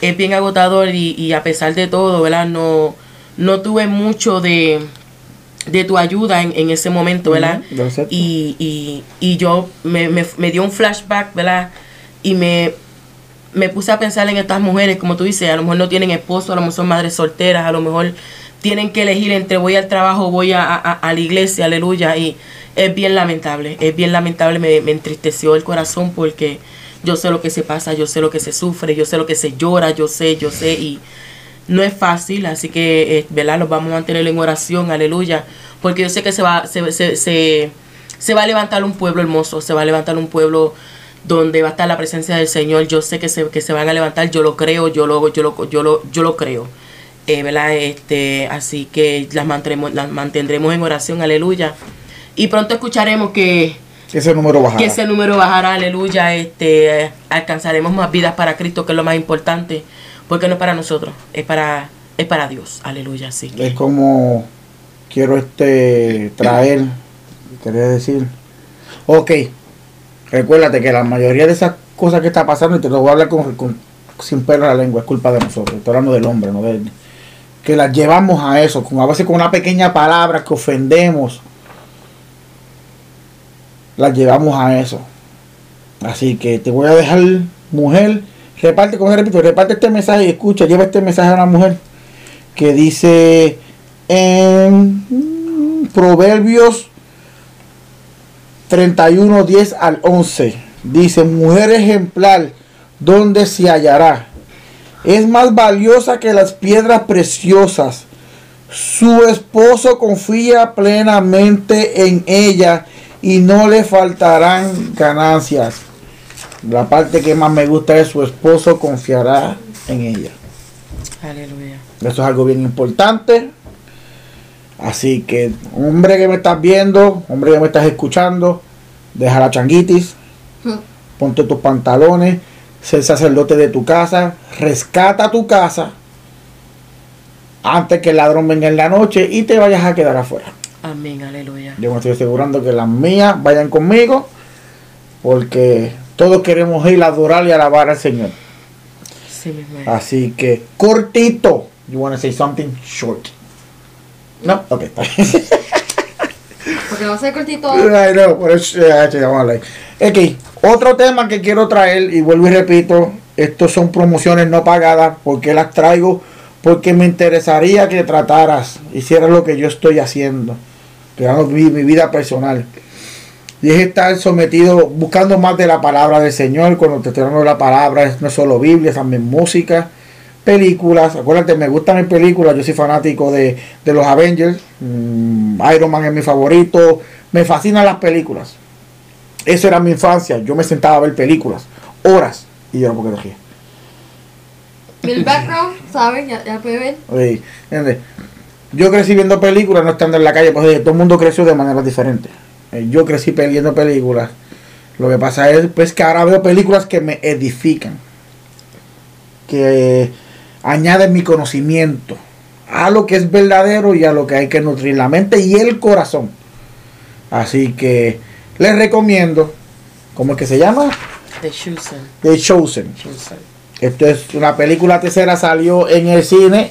Es bien agotador y, a pesar de todo, ¿verdad? No, no tuve mucho de, de tu ayuda en, ese momento, ¿verdad? y, y, yo me, me, dio un flashback, ¿verdad? Y me, me puse a pensar en estas mujeres, como tú dices, a lo mejor no tienen esposo, a lo mejor son madres solteras, a lo mejor tienen que elegir entre voy al trabajo, voy a, a, la iglesia, aleluya. Y es bien lamentable, es bien lamentable, me, entristeció el corazón porque yo sé lo que se pasa, yo sé lo que se sufre, yo sé lo que se llora, yo sé, yo sé y no es fácil, así que, eh, ¿verdad? Los vamos a mantener en oración, aleluya, porque yo sé que se va, se, se, se, se va a levantar un pueblo hermoso, se va a levantar un pueblo donde va a estar la presencia del Señor, yo sé que se, que se van a levantar, yo lo creo, yo lo, yo lo, yo lo, yo lo creo. Eh, ¿verdad? Este, así que las mantendremos, las mantendremos en oración, aleluya. Y pronto escucharemos que que ese número bajará. Que ese número bajará, aleluya. Este, alcanzaremos más vidas para Cristo, que es lo más importante. Porque no es para nosotros, es para, es para Dios. Aleluya, sí. Es como quiero este traer, quería decir. Ok, recuérdate que la mayoría de esas cosas que está pasando, y te lo voy a hablar con, sin pelo en la lengua, es culpa de nosotros. Estoy hablando del hombre, no de él. Que las llevamos a eso, con, a veces con una pequeña palabra que ofendemos las llevamos a eso. Así que te voy a dejar, mujer, reparte, con repito, reparte este mensaje y escucha, lleva este mensaje a la mujer que dice en Proverbios 31, 10 al 11. Dice, mujer ejemplar, ¿dónde se hallará? Es más valiosa que las piedras preciosas. Su esposo confía plenamente en ella y no le faltarán ganancias. La parte que más me gusta es su esposo confiará en ella. Aleluya. Eso es algo bien importante. Así que, hombre que me estás viendo, hombre que me estás escuchando, deja la changuitis, ponte tus pantalones, sé sacerdote de tu casa, rescata tu casa antes que el ladrón venga en la noche y te vayas a quedar afuera. Amén, aleluya. Yo me estoy asegurando que las mías vayan conmigo, porque todos queremos ir a adorar y alabar al Señor. Sí, Así que, cortito. You want to say something short? No, ok, está <laughs> Porque va a ser cortito. Ay, no, por eso, Ok, otro tema que quiero traer, y vuelvo y repito, estos son promociones no pagadas, porque las traigo, porque me interesaría que trataras, hicieras lo que yo estoy haciendo. Mi, mi vida personal. Y es estar sometido, buscando más de la palabra del Señor. Cuando te estoy hablando de la palabra, no solo Biblia, también música, películas. Acuérdate, me gustan las películas. Yo soy fanático de, los Avengers. Mm, Iron Man es mi favorito. Me fascinan las películas. Eso era mi infancia. Yo me sentaba a ver películas, horas, y yo no porque dejé. El background, ¿saben? Ya, ya puede ver. Yo crecí viendo películas, no estando en la calle, pues todo el mundo creció de manera diferente. Eh, yo crecí viendo películas. Lo que pasa es pues, que ahora veo películas que me edifican, que añaden mi conocimiento a lo que es verdadero y a lo que hay que nutrir la mente y el corazón. Así que les recomiendo, ¿cómo es que se llama? The Chosen. The Chosen. Esto es una película tercera, salió en el cine.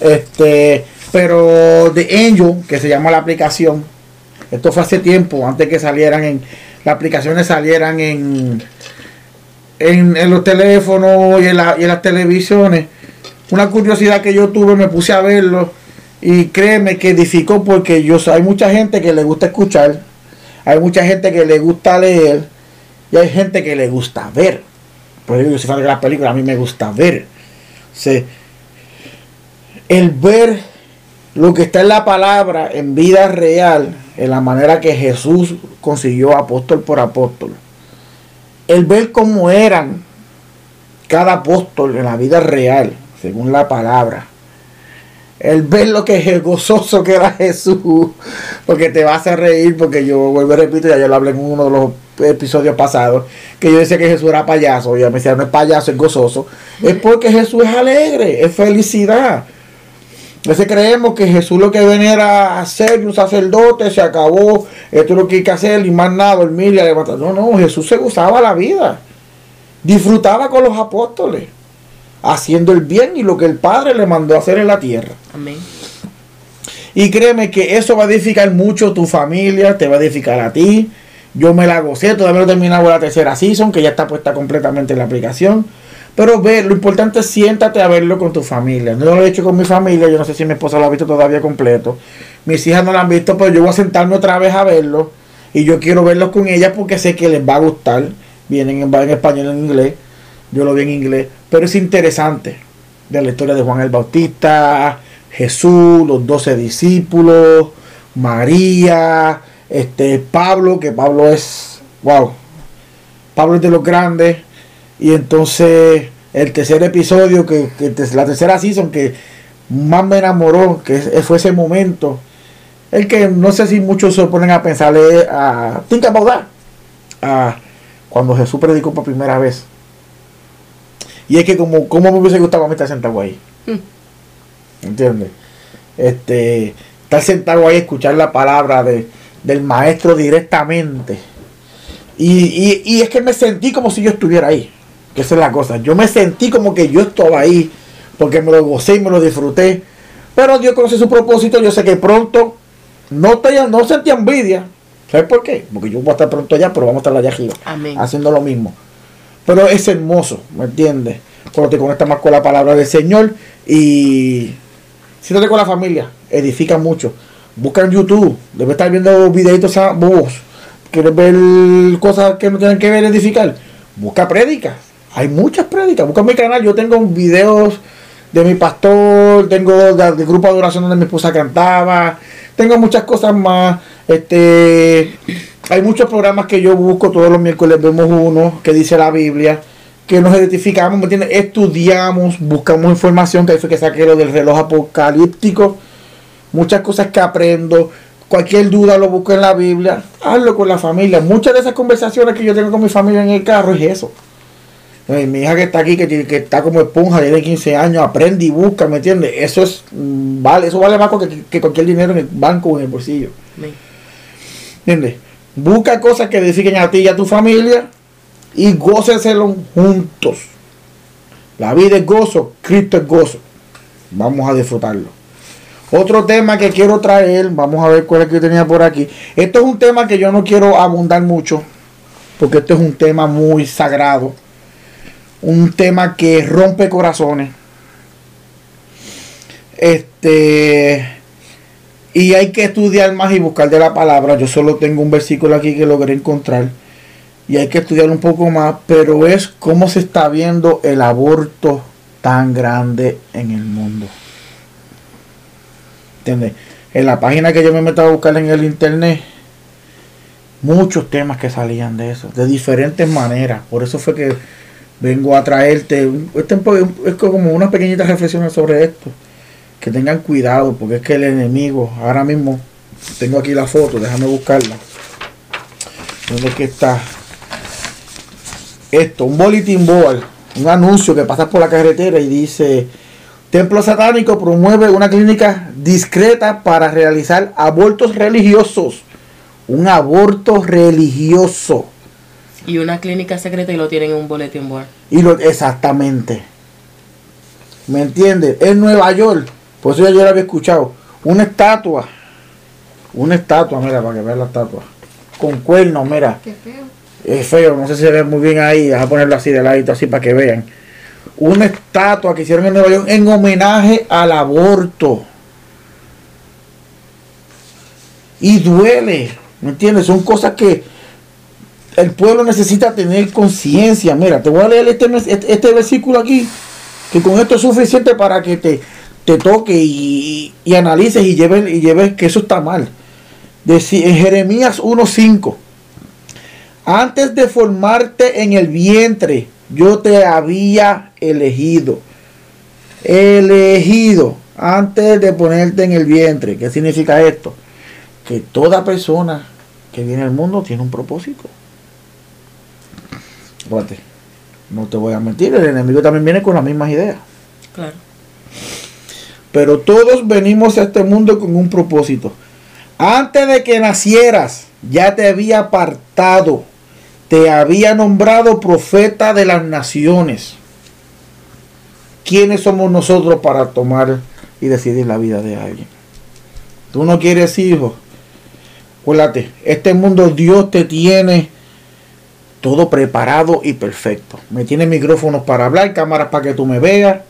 Este, pero The Angel, que se llama la aplicación, esto fue hace tiempo, antes que salieran en, las aplicaciones salieran en, en, los teléfonos y en, y en las televisiones. Una curiosidad que yo tuve, me puse a verlo y créeme que edificó porque yo hay mucha gente que le gusta escuchar, hay mucha gente que le gusta leer y hay gente que le gusta ver. Por eso yo soy fan de las películas, a mí me gusta ver. el ver lo que está en la palabra en vida real, en la manera que Jesús consiguió apóstol por apóstol. El ver cómo eran cada apóstol en la vida real, según la palabra. El ver lo que es gozoso que era Jesús, porque te vas a reír, porque yo vuelvo y repito, ya yo lo hablé en uno de los episodios pasados, que yo decía que Jesús era payaso, y me decía, no es payaso, es gozoso. Es porque Jesús es alegre, es felicidad. Veces creemos que Jesús lo que venía era hacer un sacerdote, se acabó, esto es lo que hay que hacer, y más nada, dormir y levantar. No, no, Jesús se gozaba la vida. Disfrutaba con los apóstoles, haciendo el bien y lo que el Padre le mandó hacer en la tierra. Amén. Y créeme que eso va a edificar mucho tu familia, te va a edificar a ti. Yo me la gocé, todavía no he terminado la tercera season, que ya está puesta completamente en la aplicación. Pero ve, lo importante es siéntate a verlo con tu familia. No lo he hecho con mi familia, yo no sé si mi esposa lo ha visto todavía completo. Mis hijas no lo han visto, pero yo voy a sentarme otra vez a verlo. Y yo quiero verlo con ellas porque sé que les va a gustar. Vienen en, en español en inglés. Yo lo vi en inglés. Pero es interesante. De la historia de Juan el Bautista, Jesús, los doce discípulos, María, este Pablo, que Pablo es, wow, Pablo es de los grandes y entonces el tercer episodio, que, la tercera season que más me enamoró, que fue ese momento, el que no sé si muchos se ponen a pensarle a Think About a cuando Jesús predicó por primera vez. Y es que como, como me hubiese gustado a mí estar sentado ahí. Mm. ¿Entiendes? Este, estar sentado ahí, escuchar la palabra de, del maestro directamente. Y, y es que me sentí como si yo estuviera ahí. Que esa es la cosa. Yo me sentí como que yo estaba ahí, porque me lo gocé y me lo disfruté. Pero Dios conoce su propósito. Yo sé que pronto no, te, no sentí envidia. ¿Sabes por qué? Porque yo voy a estar pronto allá, pero vamos a estar allá arriba. Haciendo lo mismo. Pero es hermoso, ¿me entiendes? Cuando te conectas más con la palabra del Señor y siéntate con la familia, edifica mucho. Busca en YouTube, debe estar viendo videitos vos. ¿Quieres ver cosas que no tienen que ver edificar? Busca prédicas hay muchas prédicas. Busca mi canal. Yo tengo videos de mi pastor. Tengo del grupo de adoración donde mi esposa cantaba. Tengo muchas cosas más. Este, hay muchos programas que yo busco. Todos los miércoles vemos uno que dice la Biblia. Que nos identificamos, ¿me entiendes? Estudiamos, buscamos información. Que ahí fue que saqué lo del reloj apocalíptico. Muchas cosas que aprendo. Cualquier duda lo busco en la Biblia. Hazlo con la familia. Muchas de esas conversaciones que yo tengo con mi familia en el carro es eso mi hija que está aquí, que, que está como esponja, tiene 15 años, aprende y busca, ¿me entiendes? Eso es, mm, vale, eso vale más que, cualquier dinero en el banco o en el bolsillo. ¿Entiendes? Busca cosas que edifiquen a ti y a tu familia y gócenselo juntos. La vida es gozo, Cristo es gozo. Vamos a disfrutarlo. Otro tema que quiero traer, vamos a ver cuál es que tenía por aquí. Esto es un tema que yo no quiero abundar mucho, porque esto es un tema muy sagrado un tema que rompe corazones. Este y hay que estudiar más y buscar de la palabra. Yo solo tengo un versículo aquí que logré encontrar y hay que estudiar un poco más, pero es cómo se está viendo el aborto tan grande en el mundo. ¿Entiendes? En la página que yo me meto a buscar en el internet, muchos temas que salían de eso, de diferentes maneras. Por eso fue que vengo a traerte este es como una pequeñita reflexión sobre esto que tengan cuidado porque es que el enemigo ahora mismo tengo aquí la foto déjame buscarla dónde es que está esto un bulletin board un anuncio que pasa por la carretera y dice Templo satánico promueve una clínica discreta para realizar abortos religiosos. Un aborto religioso. Y una clínica secreta y lo tienen en un boletín board. Y lo, exactamente. ¿Me entiendes? En Nueva York, por eso yo lo había escuchado, una estatua. Una estatua, mira, para que vean la estatua. Con cuernos, mira. Qué feo. Es feo, no sé si se ve muy bien ahí. Deja ponerlo así de ladito, así para que vean. Una estatua que hicieron en Nueva York en homenaje al aborto. Y duele, ¿me entiendes? Son cosas que el pueblo necesita tener conciencia. Mira, te voy a leer este, este, este, versículo aquí, que con esto es suficiente para que te, te toque y, y analices y lleves, y que eso está mal. De, en Jeremías 1.5 antes de formarte en el vientre, yo te había elegido. Elegido antes de ponerte en el vientre. ¿Qué significa esto? Que toda persona que viene al mundo tiene un propósito. no te voy a mentir, el enemigo también viene con las mismas ideas. Claro. Pero todos venimos a este mundo con un propósito. Antes de que nacieras, ya te había apartado te había nombrado profeta de las naciones. ¿Quiénes somos nosotros para tomar y decidir la vida de alguien? Tú no quieres hijos. Acuérdate, este mundo Dios te tiene todo preparado y perfecto. Me tiene micrófonos para hablar, cámaras para que tú me veas,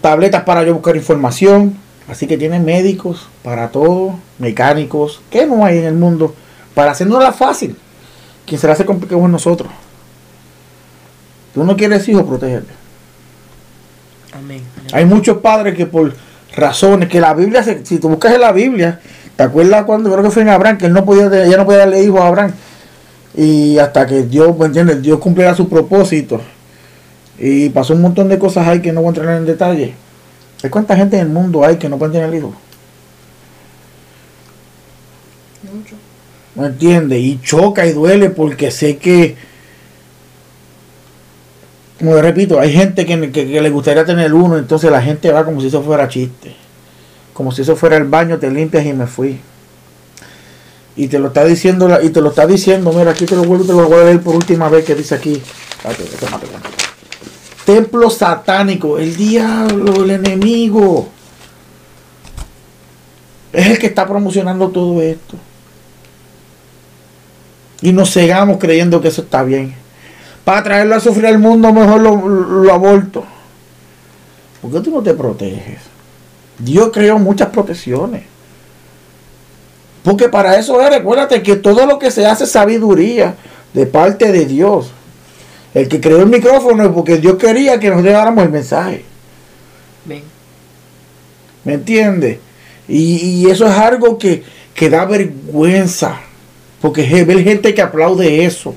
tabletas para yo buscar información. Así que tiene médicos para todo, mecánicos. ¿Qué no hay en el mundo? Para hacernos fácil. Quien se le hace complicado es nosotros. Tú no quieres hijos, protégete. Amén. Hay muchos padres que por razones que la Biblia, si tú buscas en la Biblia, ¿te acuerdas cuando creo que fue en Abraham, que él no podía, ya no podía darle hijos a Abraham? Y hasta que Dios, ¿me entiendes? Dios cumpliera su propósito. Y pasó un montón de cosas ahí que no voy a entrar en detalle. ¿Hay cuánta gente en el mundo hay que no pueden tener hijos? Mucho. ¿Me entiende? Y choca y duele porque sé que, como repito, hay gente que, le gustaría tener uno, entonces la gente va como si eso fuera chiste. Como si eso fuera el baño, te limpias y me fui. Y te lo está diciendo, y te lo está diciendo, mira, aquí te lo vuelvo, te lo voy a leer por última vez que dice aquí. Templo satánico, el diablo, el enemigo. Es el que está promocionando todo esto y nos cegamos creyendo que eso está bien. Para traerlo a sufrir al mundo, mejor lo, aborto. ¿Por qué tú no te proteges? Dios creó muchas protecciones. Porque para eso es, recuérdate que todo lo que se hace es sabiduría de parte de Dios. El que creó el micrófono es porque Dios quería que nos dejáramos el mensaje. ¿Me entiendes? Y, eso es algo que, que da vergüenza. Porque ver gente que aplaude eso.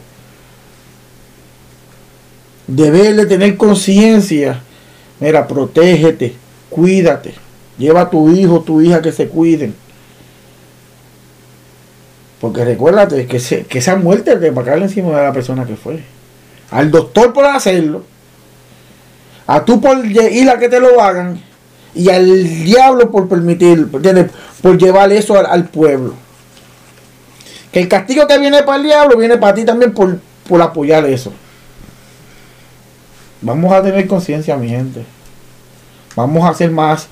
Debe tener conciencia. Mira, protégete, cuídate. Lleva a tu hijo, tu hija que se cuiden. Porque recuérdate que, que esa muerte de caerle encima de la persona que fue. Al doctor por hacerlo. A tú por ir a que te lo hagan. Y al diablo por permitir, por llevar eso al pueblo. Que el castigo que viene para el diablo viene para ti también por, apoyar eso. Vamos a tener conciencia, mi gente. Vamos a ser más,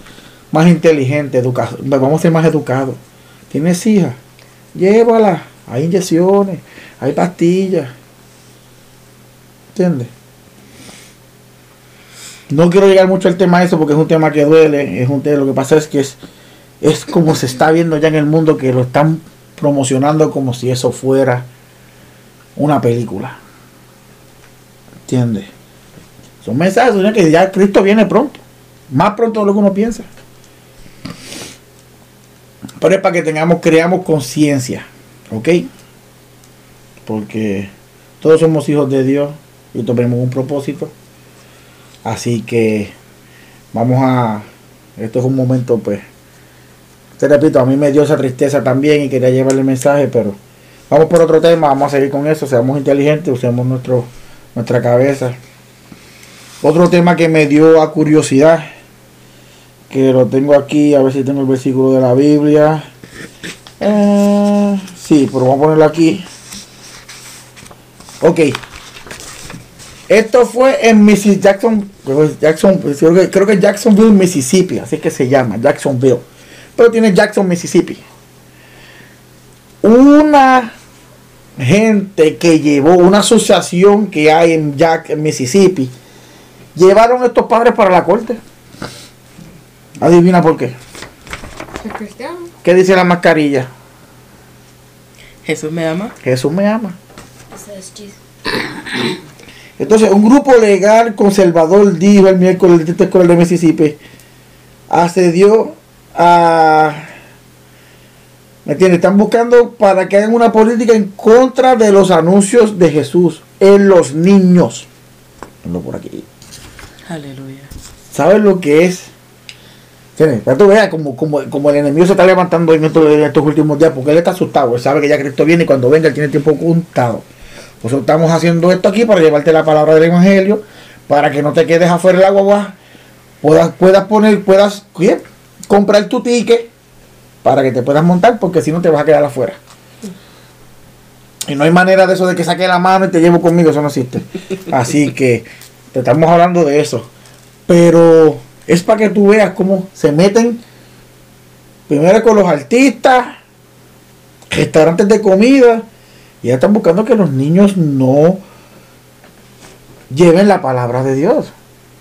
más inteligentes, vamos a ser más educados. ¿Tienes hija? Llévala. Hay inyecciones, hay pastillas. ¿Entiendes? No quiero llegar mucho al tema de eso porque es un tema que duele. Es un tema, lo que pasa es que es, es como se está viendo ya en el mundo que lo están promocionando como si eso fuera una película. ¿Entiendes? Son mensajes que ya Cristo viene pronto. Más pronto de lo que uno piensa. Pero es para que tengamos, creamos conciencia. ¿Ok? Porque todos somos hijos de Dios y tenemos un propósito. Así que vamos a. Esto es un momento, pues, te repito, a mí me dio esa tristeza también y quería llevarle el mensaje, pero vamos por otro tema, vamos a seguir con eso, seamos inteligentes, usemos nuestro, nuestra cabeza. Otro tema que me dio a curiosidad, que lo tengo aquí, a ver si tengo el versículo de la Biblia. Eh, sí, pero vamos a ponerlo aquí. Ok. Esto fue en Mississippi, Jackson, Jackson creo, que, creo que Jacksonville, Mississippi, así que se llama, Jacksonville. Pero tiene Jackson, Mississippi. Una gente que llevó, una asociación que hay en Jack, en Mississippi, llevaron a estos padres para la corte. Adivina por qué. ¿Qué dice la mascarilla? Jesús me ama. Jesús me ama. Entonces, un grupo legal conservador dijo el miércoles de escuela de Mississippi, accedió a... ¿Me entiendes? Están buscando para que hagan una política en contra de los anuncios de Jesús en los niños. No por aquí. Aleluya. ¿Sabes lo que es? Para tú veas como, como, el enemigo se está levantando en estos, en estos últimos días, porque él está asustado, él sabe que ya Cristo viene y cuando venga él tiene tiempo contado. Nosotros estamos haciendo esto aquí para llevarte la palabra del Evangelio, para que no te quedes afuera del agua, puedas, puedas poner, puedas comprar tu ticket para que te puedas montar, porque si no te vas a quedar afuera. Y no hay manera de eso de que saque la mano y te llevo conmigo, eso no existe. Así que te estamos hablando de eso. Pero es para que tú veas cómo se meten primero con los artistas, restaurantes de comida, y ya están buscando que los niños no lleven la palabra de Dios.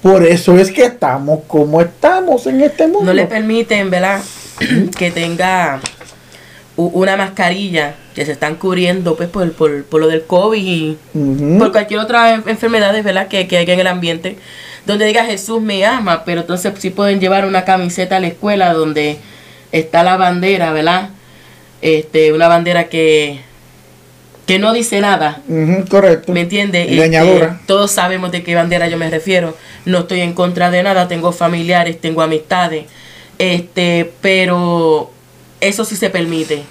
Por eso es que estamos como estamos en este mundo. No le permiten, ¿verdad? <clears throat> que tenga una mascarilla que se están cubriendo pues por, por, lo del COVID y por cualquier otra enfermedad ¿verdad? Que, que hay en el ambiente donde diga Jesús me ama pero entonces sí pueden llevar una camiseta a la escuela donde está la bandera ¿verdad? este una bandera que que no dice nada. correcto. ¿Me entiende? Este, todos sabemos de qué bandera yo me refiero. No estoy en contra de nada, tengo familiares, tengo amistades. Este, pero eso sí se permite.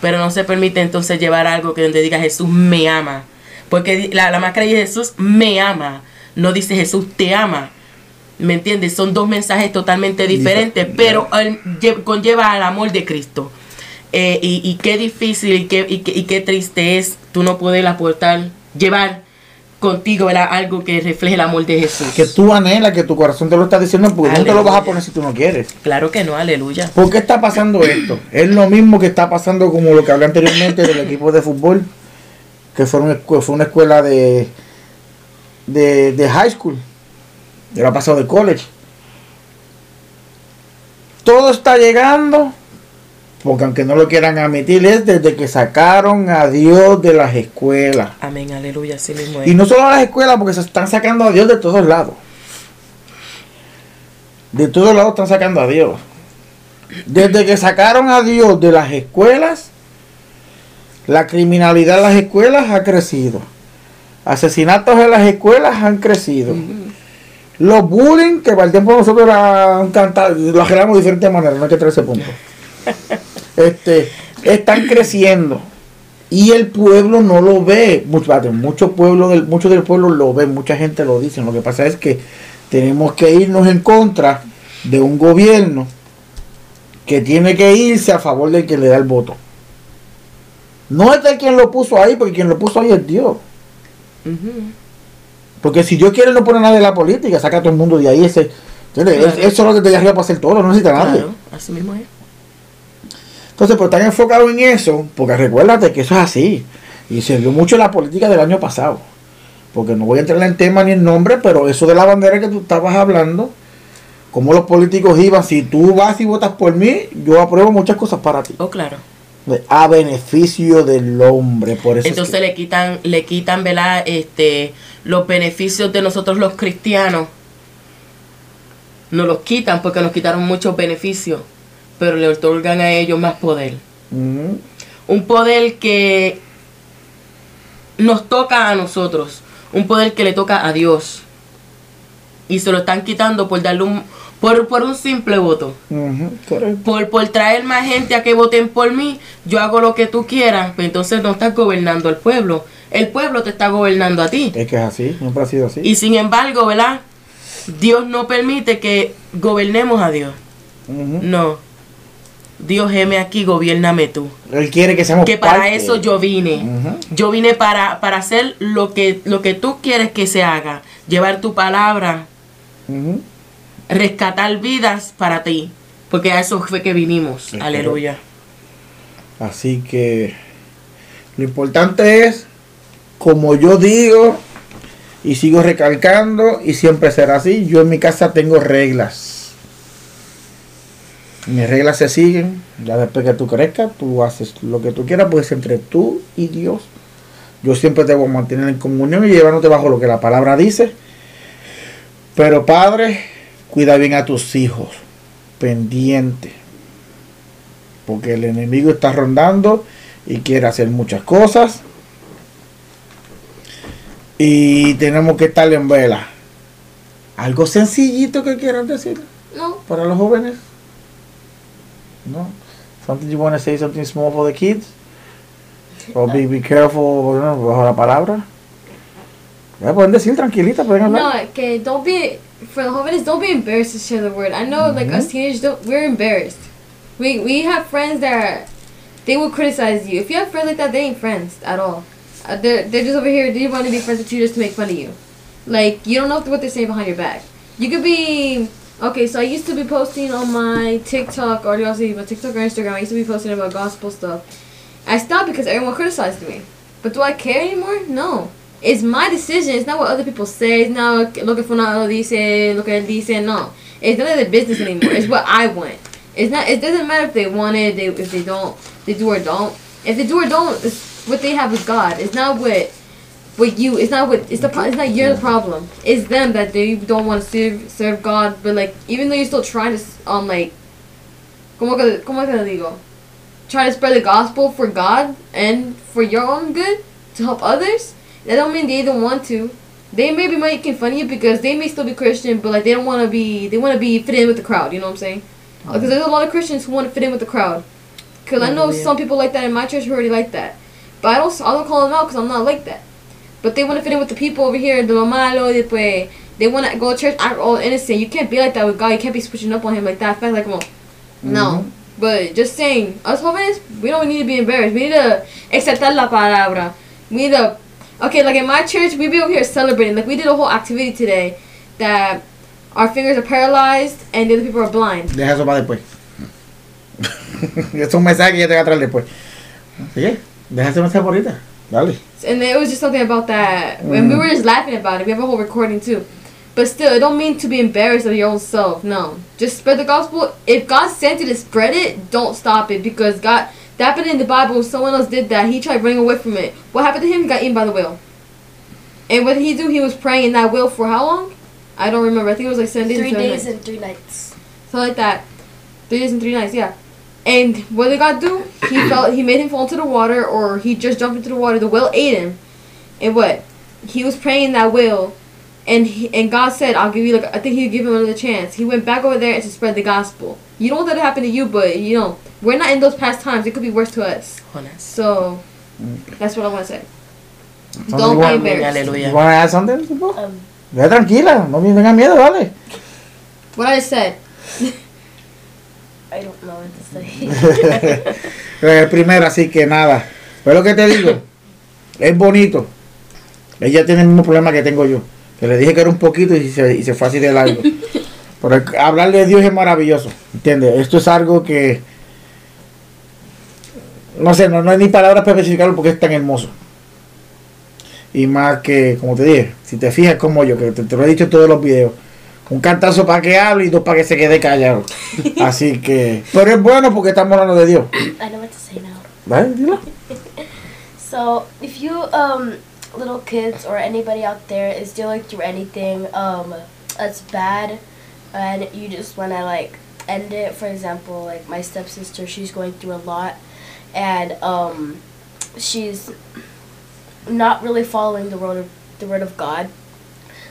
Pero no se permite entonces llevar algo que donde diga Jesús me ama. Porque la, la máscara dice Jesús me ama. No dice Jesús te ama. ¿Me entiendes? Son dos mensajes totalmente diferentes, pero conlleva al amor de Cristo. Eh, y, qué difícil y qué, y, qué, triste es tú no poder aportar, llevar contigo algo que refleje el amor de Jesús. Que tú anhelas, que tu corazón te lo está diciendo, porque no te lo vas a poner si tú no quieres. Claro que no, aleluya. ¿Por qué está pasando esto? Es lo mismo que está pasando como lo que hablé anteriormente del equipo de fútbol, que fue una, fue una escuela de, de, de high school, de ha pasado de college. Todo está llegando porque aunque no lo quieran admitir, es desde que sacaron a Dios de las escuelas. Amén, aleluya, así mismo Y no solo a las escuelas, porque se están sacando a Dios de todos lados. De todos lados están sacando a Dios. Desde que sacaron a Dios de las escuelas, la criminalidad en las escuelas ha crecido. Asesinatos en las escuelas han crecido. Los bullying, que para el tiempo nosotros eran cantar, lo arreglamos de diferentes maneras, no hay que traer ese punto. <laughs> este, están creciendo y el pueblo no lo ve. Mucho, pueblo del, mucho del pueblo lo ve, mucha gente lo dice. Lo que pasa es que tenemos que irnos en contra de un gobierno que tiene que irse a favor del que le da el voto. No es de quien lo puso ahí, porque quien lo puso ahí es Dios. Porque si Dios quiere no pone nada de la política, saca a todo el mundo de ahí. Ese, Eso es lo que te arriba para hacer todo, no necesita nadie. Así mismo es. Entonces, pues están enfocados en eso, porque recuérdate que eso es así. Y se vio mucho en la política del año pasado. Porque no voy a entrar en tema ni en nombre, pero eso de la bandera que tú estabas hablando, como los políticos iban, si tú vas y votas por mí, yo apruebo muchas cosas para ti. Oh, claro. A beneficio del hombre, por eso. Entonces le quitan, le quitan, ¿verdad? Este, los beneficios de nosotros los cristianos. Nos los quitan porque nos quitaron muchos beneficios pero le otorgan a ellos más poder. Un poder que nos toca a nosotros, un poder que le toca a Dios. Y se lo están quitando por darle un por, por un simple voto. por, por traer más gente a que voten por mí, yo hago lo que tú quieras, pero entonces no estás gobernando al pueblo. El pueblo te está gobernando a ti. Es que es así, siempre ha sido así. Y sin embargo, ¿verdad? Dios no permite que gobernemos a Dios. No. Dios, heme aquí, gobiername tú. Él quiere que seamos Que para eso yo vine. Yo vine para, para hacer lo que, lo que tú quieres que se haga. Llevar tu palabra. Rescatar vidas para ti. Porque a eso fue que vinimos. Aleluya. Así que lo importante es, como yo digo, y sigo recalcando, y siempre será así, yo en mi casa tengo reglas. Mis reglas se siguen, ya después que tú crezcas, tú haces lo que tú quieras, pues entre tú y Dios. Yo siempre te voy a mantener en comunión y llevándote bajo lo que la palabra dice. Pero Padre, cuida bien a tus hijos, pendiente. Porque el enemigo está rondando y quiere hacer muchas cosas. Y tenemos que estar en vela. ¿Algo sencillito que quieran decir? No. Para los jóvenes. No. Something you want to say something small for the kids? Or be, be careful, you know, bajo la palabra. Ya pueden decir tranquilita, pueden hablar. No, que don't be, for the jóvenes, don't be embarrassed to share the word. I know, mm -hmm. like, us teenagers, don't, we're embarrassed. We, we have friends that are, they will criticize you. If you have friends like that, they ain't friends at all. Uh, they're, they're just over here, they want to be friends with you just to make fun of you. Like, you don't know what they're saying behind your back. You could be, okay, so I used to be posting on my TikTok, or also my TikTok or Instagram, I used to be posting about gospel stuff. I stopped because everyone criticized me. But do I care anymore? No. It's my decision. It's not what other people say. It's not looking for not dice, lo que dice. No. It's none of their business anymore. It's what I want. It's not. It doesn't matter if they want it. They if they don't. They do or don't. If they do or don't, it's what they have with God. It's not what what you. It's not what. It's the. It's not your problem. It's them that they don't want to serve serve God. But like, even though you're still trying to um like, como que como que digo, try to spread the gospel for God and for your own good to help others. That don't mean they don't want to. They may be making fun of you because they may still be Christian, but like they don't want to be. They want to be fit in with the crowd. You know what I'm saying? Because there's a lot of Christians who want to fit in with the crowd. Because I know some people like that in my church who already like that. But I don't, I don't call them out because I'm not like that. But they want to fit in with the people over here, the lo malo, después. They want to go to church, act all innocent. You can't be like that with God. You can't be switching up on Him like that. I feel like, well, mm-hmm. no. But just saying, us jóvenes, we don't need to be embarrassed. We need to accept la palabra. We need to, okay, like in my church, we be over here celebrating. Like we did a whole activity today that our fingers are paralyzed and the other people are blind. Deja eso para después. <laughs> es un mensaje que yo te voy a traer después. ¿Sí? Deja ese mensaje por ahorita. Dale. And it was just something about that. Mm. And we were just laughing about it. We have a whole recording too. But still, it don't mean to be embarrassed of your own self. No. Just spread the gospel. If God sent you to spread it, don't stop it. Because God, that happened in the Bible. Someone else did that. He tried running away from it. What happened to him? He got eaten by the whale. And what did he do? He was praying in that whale for how long? I don't remember. I think it was like seven days. Three days and three nights. Something like that. Three days and three nights. Yeah. And what did God do? He <clears throat> fell. He made him fall into the water, or he just jumped into the water. The whale ate him. And what? He was praying that whale, and he, and God said, "I'll give you like I think He'd give him another chance." He went back over there and to spread the gospel. You don't want that to happen to you, but you know we're not in those past times. It could be worse to us. So that's what I want to say. Don't be embarrassed. You want to add something? Um, Ve tranquila, no me tengas miedo, dale. What I said. <laughs> I don't. <laughs> El primero, así que nada. Pero lo que te digo, es bonito. Ella tiene el mismo problema que tengo yo. Que le dije que era un poquito y se, y se fue así de largo. Pero hablar de Dios es maravilloso. ¿Entiendes? Esto es algo que. No sé, no, no hay ni palabras para especificarlo porque es tan hermoso. Y más que, como te dije, si te fijas como yo, que te, lo he dicho en todos los videos, un cantazo para que hable y dos para que se quede callado. <laughs> Así que, pero es bueno porque estamos hablando de Dios. I know what to say now. ¿Vale? Dilo. <laughs> so, if you, um, little kids or anybody out there is dealing through anything, um, that's bad, and you just want to, like, end it, for example, like my stepsister, she's going through a lot, and, um, she's not really following the word of the word of God.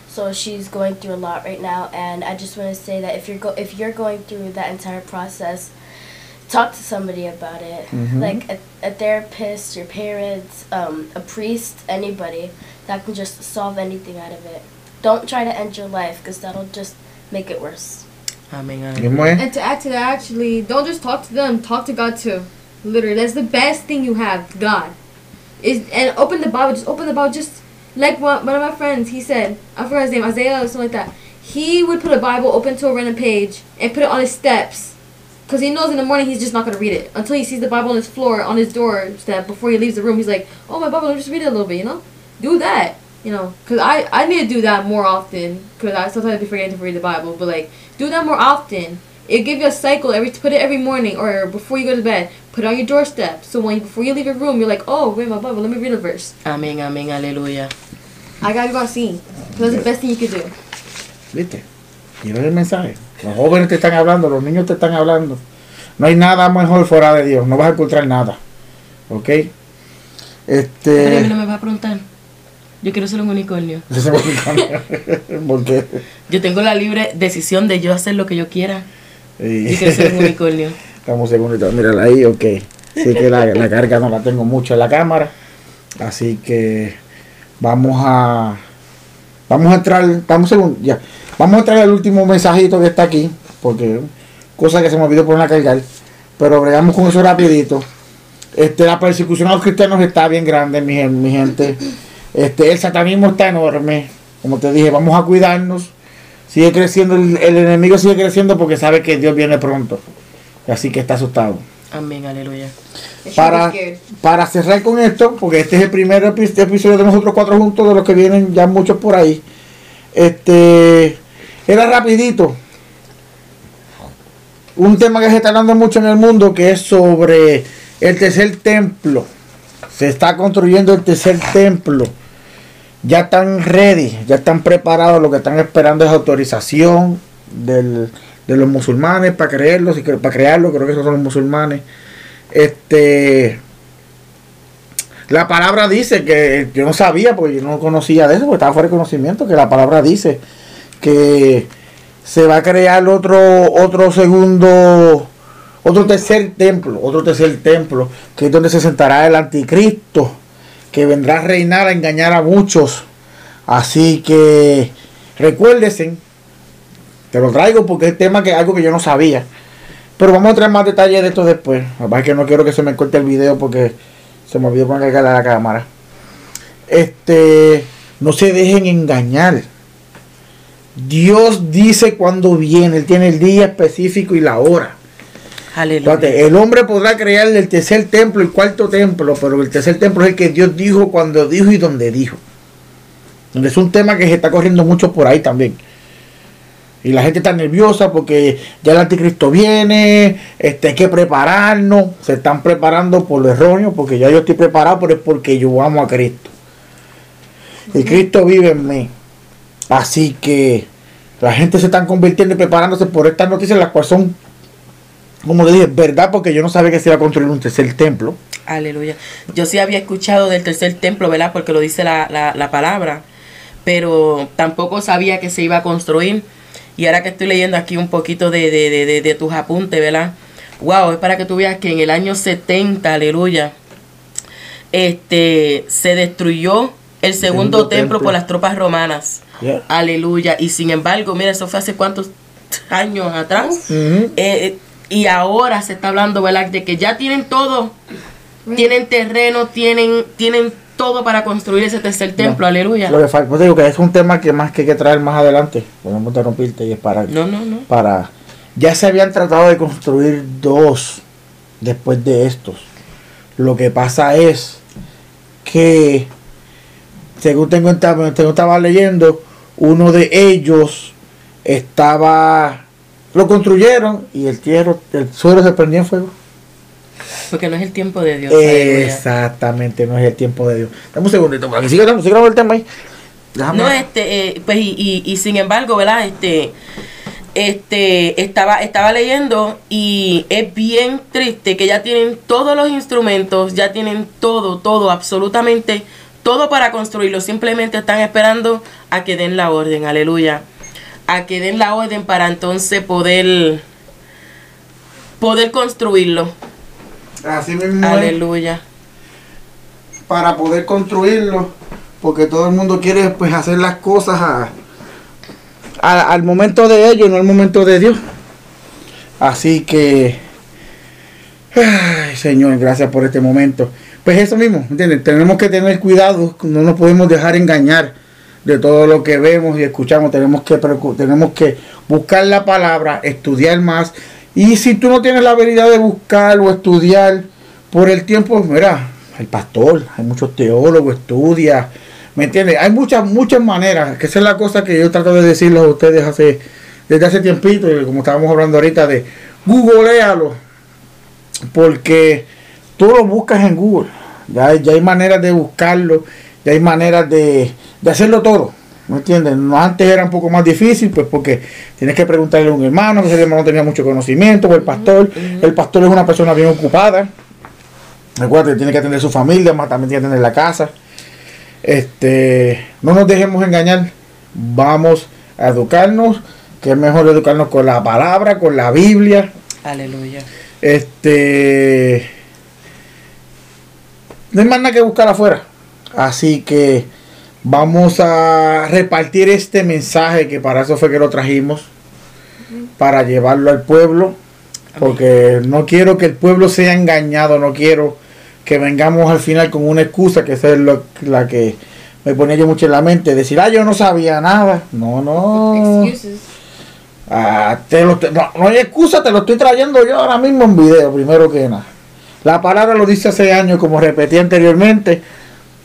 So she's going through a lot right now, and I just want to say that if you're go if you're going through that entire process, talk to somebody about it, mm-hmm. like a, a, therapist, your parents, um, a priest, anybody that can just solve anything out of it. don't try to end your life because that'll just make it worse. Amén. And to add to that, actually, don't just talk to them, talk to God too. Literally, that's the best thing you have, God. Is and open the Bible, just open the Bible, just like one, one of my friends, he said, I forgot his name, Isaiah or something like that. He would put a Bible open to a random page and put it on his steps. Because he knows in the morning he's just not going to read it. Until he sees the Bible on his floor, on his doorstep, before he leaves the room. He's like, oh, my Bible, let me just read it a little bit, you know? Do that. You know, because I, I need to do that more often. Because I sometimes be forgetting to read the Bible. But, like, do that more often. It give you a cycle every put it every morning or before you go to bed. Put it on your doorstep. So when before you leave your room, you're like, oh, wait, my Bible. Let me read a verse. Amén, amén, aleluya. I gotta go así. That's the best thing you could do. ¿Viste? Y el mensaje. Los jóvenes te están hablando, los niños te están hablando. No hay nada mejor fuera de Dios. No vas a encontrar nada. ¿Ok? Este. Pero no me va a preguntar. Yo quiero ser un unicornio. <laughs> <laughs> ¿Por qué? Yo tengo la libre decisión de yo hacer lo que yo quiera. Y quiero ser un <laughs> unicornio. Estamos segundos. Mírala ahí, ok. Sí que la, la carga no la tengo mucho en la cámara. Así que vamos a vamos a entrar, vamos ya. Vamos a entrar al último mensajito que está aquí, porque cosa que se me olvidó poner a cargar, pero bregamos con eso rapidito. Este, la persecución a los cristianos está bien grande, mi, mi gente. Este, el satanismo está enorme. Como te dije, vamos a cuidarnos. Sigue creciendo, el, enemigo sigue creciendo porque sabe que Dios viene pronto. Así que está asustado. Amén, aleluya. Para, para cerrar con esto, porque este es el primer episodio de nosotros cuatro juntos, de los que vienen ya muchos por ahí. Este era rapidito. Un tema que se está hablando mucho en el mundo que es sobre el tercer templo. Se está construyendo el tercer templo. Ya están ready, ya están preparados. Lo que están esperando es autorización del, de los musulmanes para creerlo, para crearlo, creo que esos son los musulmanes. Este la palabra dice que yo no sabía, porque yo no conocía de eso, porque estaba fuera de conocimiento, que la palabra dice que se va a crear otro, otro segundo, otro tercer templo, otro tercer templo, que es donde se sentará el anticristo, que vendrá a reinar a engañar a muchos. Así que recuérdense te lo traigo porque es tema que algo que yo no sabía. Pero vamos a traer más detalles de esto después. La que no quiero que se me corte el video porque se me olvidó poner la cámara. Este, no se dejen engañar. Dios dice cuando viene. Él tiene el día específico y la hora. Aleluya. el hombre podrá crear el tercer templo, el cuarto templo, pero el tercer templo es el que Dios dijo cuando dijo y donde dijo. Es un tema que se está corriendo mucho por ahí también. Y la gente está nerviosa porque ya el anticristo viene, este, hay que prepararnos, se están preparando por lo erróneo, porque ya yo estoy preparado, pero es porque yo amo a Cristo. Y Cristo vive en mí. Así que la gente se está convirtiendo y preparándose por estas noticias, las cuales son, como le dije, verdad, porque yo no sabía que se iba a construir un tercer templo. Aleluya. Yo sí había escuchado del tercer templo, ¿verdad? Porque lo dice la, la, la palabra, pero tampoco sabía que se iba a construir y ahora que estoy leyendo aquí un poquito de, de, tus apuntes, ¿verdad? Wow, es para que tú veas que en el año 70, aleluya, este, se destruyó el segundo, templo, por las tropas romanas. Aleluya. Y sin embargo, mira, eso fue hace cuántos años atrás. Eh, eh, y ahora se está hablando, ¿verdad? De que ya tienen todo. Tienen terreno, tienen, tienen todo para construir ese tercer templo, aleluya. Lo que falta, pues digo que es un tema que más que hay que traer más adelante, podemos interrumpirte y es para... No, no, no. Para... Ya se habían tratado de construir dos después de estos. Lo que pasa es que, según tengo, tengo estaba leyendo, uno de ellos estaba... Lo construyeron y el tierra, el suelo se prendió en fuego. Porque no es el tiempo de Dios. Exactamente, no es el tiempo de Dios. Dame un segundito, para que siga, el tema ahí. No, este, eh, pues y, y, sin embargo, ¿verdad? Este, este, estaba, estaba leyendo y es bien triste que ya tienen todos los instrumentos, ya tienen todo, todo, absolutamente todo para construirlo. Simplemente están esperando a que den la orden, aleluya. A que den la orden para entonces poder, poder construirlo. Así mismo. Aleluya. para poder construirlo, porque todo el mundo quiere pues hacer las cosas al momento de ellos, no al momento de Dios. Así que, ay, Señor, gracias por este momento. Pues eso mismo, ¿entiendes? Tenemos que tener cuidado, no nos podemos dejar engañar de todo lo que vemos y escuchamos. Tenemos que, tenemos que buscar la palabra, estudiar más. Y si tú no tienes la habilidad de buscar o estudiar por el tiempo, mira, el pastor, hay muchos teólogos, estudia, ¿me entiendes? Hay muchas, muchas maneras, que esa es la cosa que yo trato de decirles a ustedes hace, desde hace tiempito, como estábamos hablando ahorita de googlealo, porque tú lo buscas en Google, ya, ya hay maneras de buscarlo, ya hay maneras de, de hacerlo todo. ¿Me entiendes? Antes era un poco más difícil, pues porque tienes que preguntarle a un hermano, que ese hermano no tenía mucho conocimiento, o el pastor. El pastor es una persona bien ocupada. Recuerda, tiene que atender su familia, más también tiene que atender la casa. Este, no nos dejemos engañar. Vamos a educarnos, que es mejor educarnos con la palabra, con la Biblia. Aleluya. Este, no hay más nada que buscar afuera. Así que Vamos a repartir este mensaje que para eso fue que lo trajimos, para llevarlo al pueblo, porque no quiero que el pueblo sea engañado, no quiero que vengamos al final con una excusa, que es la que me ponía yo mucho en la mente, decir, ah, yo no sabía nada. No, no. Ah, no, no hay excusa, te lo estoy trayendo yo ahora mismo en video, primero que nada. La palabra lo dice hace años, como repetí anteriormente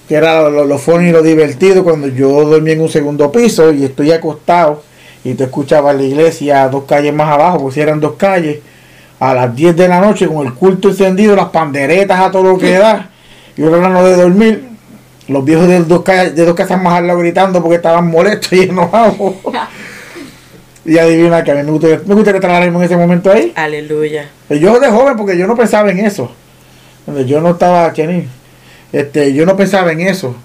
que era lo, lo y lo divertido cuando yo dormí en un segundo piso y estoy acostado y te escuchaba la iglesia dos calles más abajo, pues si eran dos calles, a las 10 de la noche con el culto encendido, las panderetas a todo lo que da, y yo hablando de dormir, los viejos de dos, calles, de dos casas más al lado gritando porque estaban molestos y enojados. <laughs> y adivina que a mí me gustaría, me gustaría en ese momento ahí. Aleluya. Yo de joven, porque yo no pensaba en eso. Yo no estaba, Kenny este, yo no pensaba en eso.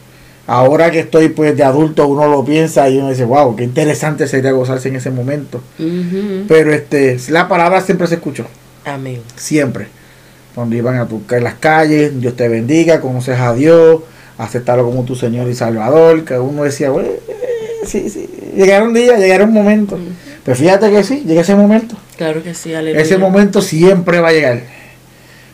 Ahora que estoy pues de adulto uno lo piensa y uno dice, wow, qué interesante sería gozarse en ese momento. Pero este, la palabra siempre se escuchó. Amén. Siempre. Cuando iban a buscar en las calles, Dios te bendiga, conoces a Dios, aceptarlo como tu Señor y Salvador, que uno decía, bueno, sí, sí, llegará un día, llegará un momento. Pero fíjate que sí, llega ese momento. Claro que sí, aleluya. Ese momento siempre va a llegar.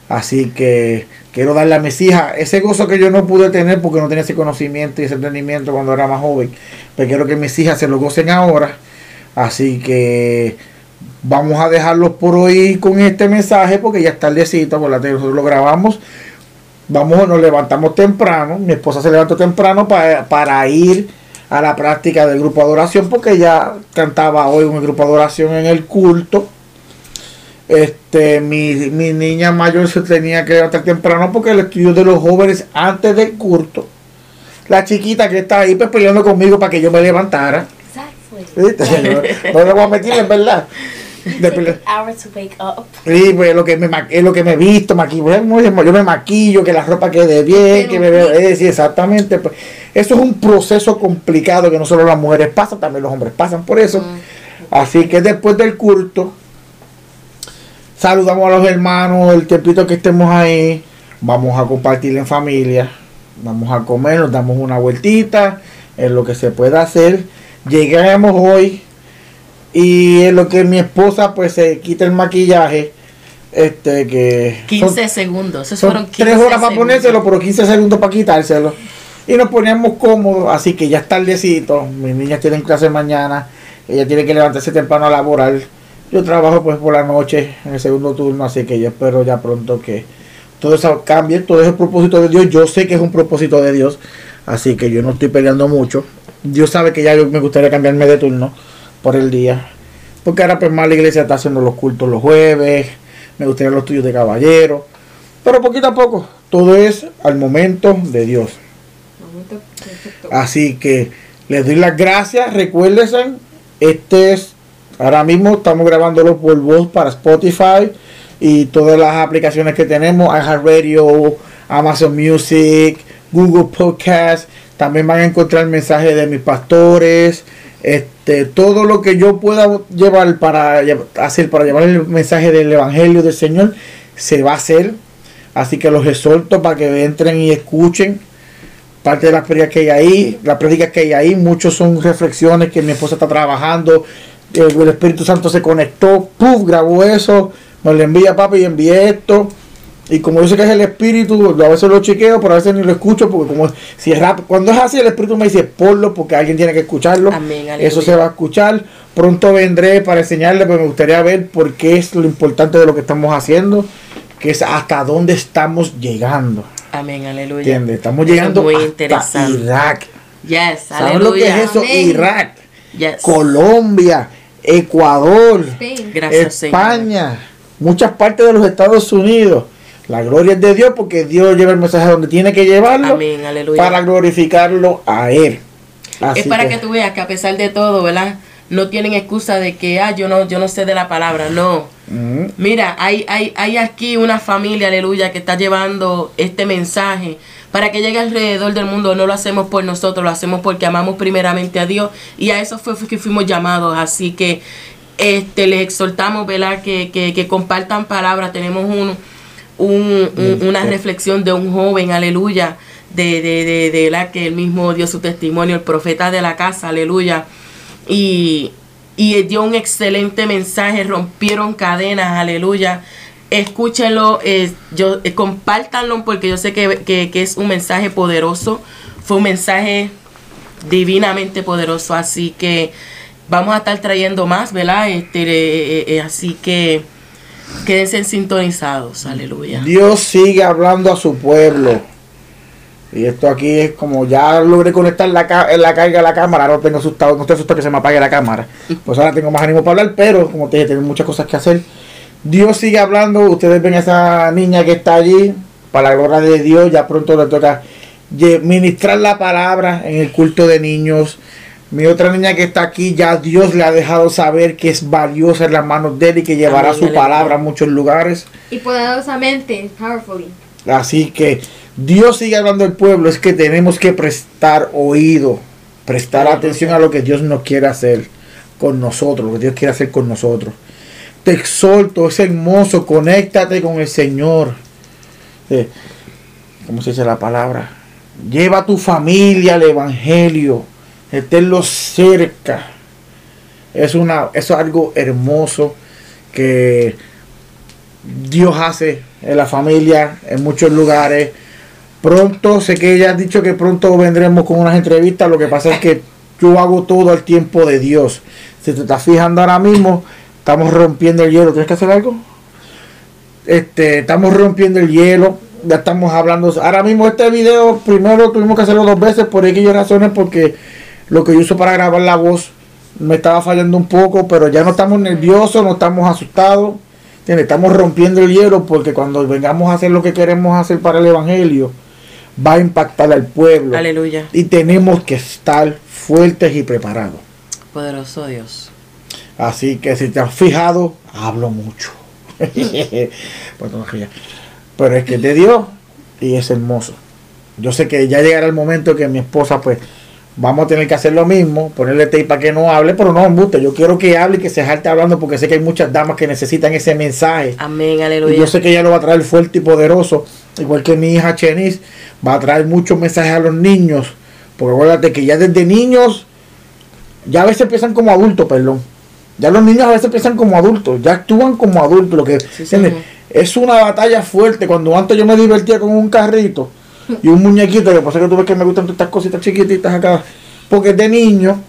Así que quiero darle a mis hijas ese gozo que yo no pude tener porque no tenía ese conocimiento y ese entendimiento cuando era más joven. Pero quiero que mis hijas se lo gocen ahora. Así que vamos a dejarlos por hoy con este mensaje porque ya está el tardecito, por la nosotros lo grabamos. Vamos, nos levantamos temprano. Mi esposa se levantó temprano para, para ir a la práctica del grupo de adoración porque ya cantaba hoy un grupo de adoración en el culto. Este, mi, mi niña mayor se tenía que levantar temprano porque el estudio de los jóvenes antes del curso. La chiquita que está ahí pues, peleando conmigo para que yo me levantara. <laughs> No le voy a meter, en verdad. Sí, pues lo que me, es lo que me he visto, maquillo. Yo me maquillo, que la ropa quede bien, que me veo. Eh, sí, exactamente. Pues, eso es un proceso complicado que no solo las mujeres pasan, también los hombres pasan por eso. Mm. Así que después del culto, saludamos a los hermanos, el tiempito que estemos ahí, vamos a compartir en familia, vamos a comer, nos damos una vueltita, en lo que se pueda hacer. Llegamos hoy y en lo que mi esposa pues se quita el maquillaje. Este que 15 segundos, Esos fueron 15 3 horas para ponérselo, pero 15 segundos para quitárselo. Y nos poníamos cómodos, así que ya es tardecito. Mis niñas tienen clase mañana, ella tiene que levantarse temprano a laborar yo trabajo pues por la noche en el segundo turno, así que yo espero ya pronto que todo eso cambie, todo es el propósito de Dios. Yo sé que es un propósito de Dios, así que yo no estoy peleando mucho. Dios sabe que ya me gustaría cambiarme de turno por el día. Porque ahora pues más la iglesia está haciendo los cultos los jueves, me gustaría los tuyos de caballero. Pero poquito a poco, todo es al momento de Dios. Así que les doy las gracias. Recuérdense, este es Ahora mismo estamos grabándolo por voz para Spotify y todas las aplicaciones que tenemos, iHeartRadio, Amazon Music, Google Podcast. También van a encontrar mensajes de mis pastores. Este, todo lo que yo pueda llevar para hacer para llevar el mensaje del Evangelio del Señor se va a hacer. Así que los exhorto para que entren y escuchen. parte de las prédicas que hay ahí, las prédicas que hay ahí, muchos son reflexiones que mi esposa está trabajando, el Espíritu Santo se conectó, puf, grabó eso, me lo envía papi y envié esto. Y como yo sé que es el espíritu, a veces lo chequeo, pero a veces ni lo escucho, porque como si es rap, cuando es así, el espíritu me dice ponlo porque alguien tiene que escucharlo. Eso se va a escuchar. Pronto vendré para enseñarle, pero me gustaría ver por qué es lo importante de lo que estamos haciendo, que es hasta dónde estamos llegando. Amén, aleluya. Estamos llegando hasta Irak. Yes, ¿Sabes lo que es eso? Irak, Colombia, Ecuador, España, muchas partes de los Estados Unidos. La gloria es de Dios porque Dios lleva el mensaje donde tiene que llevarlo para glorificarlo a Él. es para que, tú veas que a pesar de todo, ¿verdad? No tienen excusa de que, ah, yo no, yo no sé de la palabra, no. Mira, hay, hay, hay aquí una familia, aleluya, que está llevando este mensaje para que llegue alrededor del mundo. No lo hacemos por nosotros, lo hacemos porque amamos primeramente a Dios y a eso fue, que fuimos llamados. Así que este les exhortamos, ¿verdad? Que, que, que compartan palabras. Tenemos un un, una reflexión de un joven, aleluya, de, de, de, la que él mismo dio su testimonio, el profeta de la casa, aleluya, y, y dio un excelente mensaje, rompieron cadenas, aleluya. Escúchenlo, eh, yo, eh, compártanlo porque yo sé que, que, es un mensaje poderoso, fue un mensaje divinamente poderoso, así que vamos a estar trayendo más, ¿verdad? Este, eh, así que Quédense sintonizados, aleluya. Dios sigue hablando a su pueblo. Y esto aquí es como ya logré conectar la, la carga a la cámara, no tengo asustado, no estoy asustado que se me apague la cámara. Pues ahora tengo más ánimo para hablar, pero como te dije, tengo muchas cosas que hacer. Dios sigue hablando, ustedes ven a esa niña que está allí, para la gloria de Dios, ya pronto le toca ministrar la palabra en el culto de niños. Mi otra niña que está aquí, ya Dios le ha dejado saber que es valiosa en las manos de él y que llevará su palabra a muchos lugares. Y poderosamente, powerfully. Así que Dios sigue hablando al pueblo, es que tenemos que prestar oído, prestar atención a lo que Dios nos quiere hacer con nosotros, lo que Dios quiere hacer con nosotros. Te exhorto, es hermoso, conéctate con el Señor. Eh, ¿Cómo se dice la palabra? Lleva a tu familia al Evangelio tenerlo cerca. Es, una, es algo hermoso que Dios hace en la familia, en muchos lugares. Pronto, sé que ella ha dicho que pronto vendremos con unas entrevistas. Lo que pasa es que yo hago todo al tiempo de Dios. Si te estás fijando ahora mismo, estamos rompiendo el hielo. ¿Tienes que hacer algo? Este, estamos rompiendo el hielo. Ya estamos hablando. Ahora mismo este video, primero tuvimos que hacerlo dos veces por aquellas razones, porque lo que yo uso para grabar la voz me estaba fallando un poco, pero ya no estamos nerviosos, no estamos asustados, estamos rompiendo el hielo porque cuando vengamos a hacer lo que queremos hacer para el Evangelio, va a impactar al pueblo. Aleluya. Y tenemos que estar fuertes y preparados. Poderoso Dios. Así que si te has fijado, hablo mucho. <laughs> Pero es que te dio y es hermoso. Yo sé que ya llegará el momento que mi esposa pues vamos a tener que hacer lo mismo, ponerle tape para que no hable, pero no embuste. Yo quiero que hable y que se jalte hablando porque sé que hay muchas damas que necesitan ese mensaje. Amén, aleluya. Y yo sé que ella lo va a traer fuerte y poderoso, igual que mi hija Chenis, va a traer muchos mensajes a los niños. Porque acuérdate que ya desde niños, ya a veces empiezan como adultos, perdón. Ya los niños a veces empiezan como adultos, ya actúan como adultos. Lo que es una batalla fuerte. Cuando antes yo me divertía con un carrito y un muñequito, que pasa que tú ves que me gustan estas cositas chiquititas acá, porque es de niño,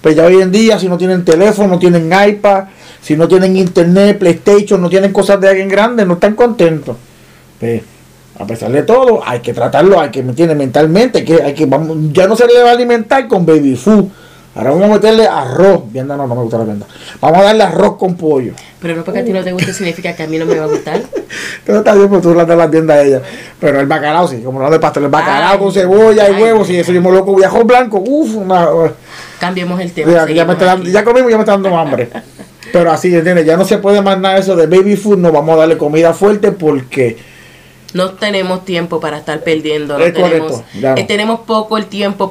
pues ya hoy en día si no tienen teléfono, no tienen iPad, si no tienen internet, PlayStation, no tienen cosas de alguien grande, no están contentos. Pues, a pesar de todo, hay que tratarlo, hay que, ¿me Mentalmente, que, hay que, vamos, ya no se le va a alimentar con baby food Ahora vamos a meterle arroz. Vienda no, no me gusta la vianda. Vamos a darle arroz con pollo. Pero no porque a ti no te guste significa que a mí no me va a gustar. <laughs> Todo está bien, porque tú das la tienda a ella. Pero el bacalao sí, como lo de pastel, el bacalao con cebolla y huevos y eso, yo me loco, viajo blanco, uff, una... Cambiemos el tema. Ya, ya, me está ya comimos, ya me está dando hambre. <laughs> Pero así, ¿entiendes? Ya no se puede más nada eso de baby food, no vamos a darle comida fuerte porque no tenemos tiempo para estar perdiendo. No tenemos, eh, tenemos poco el tiempo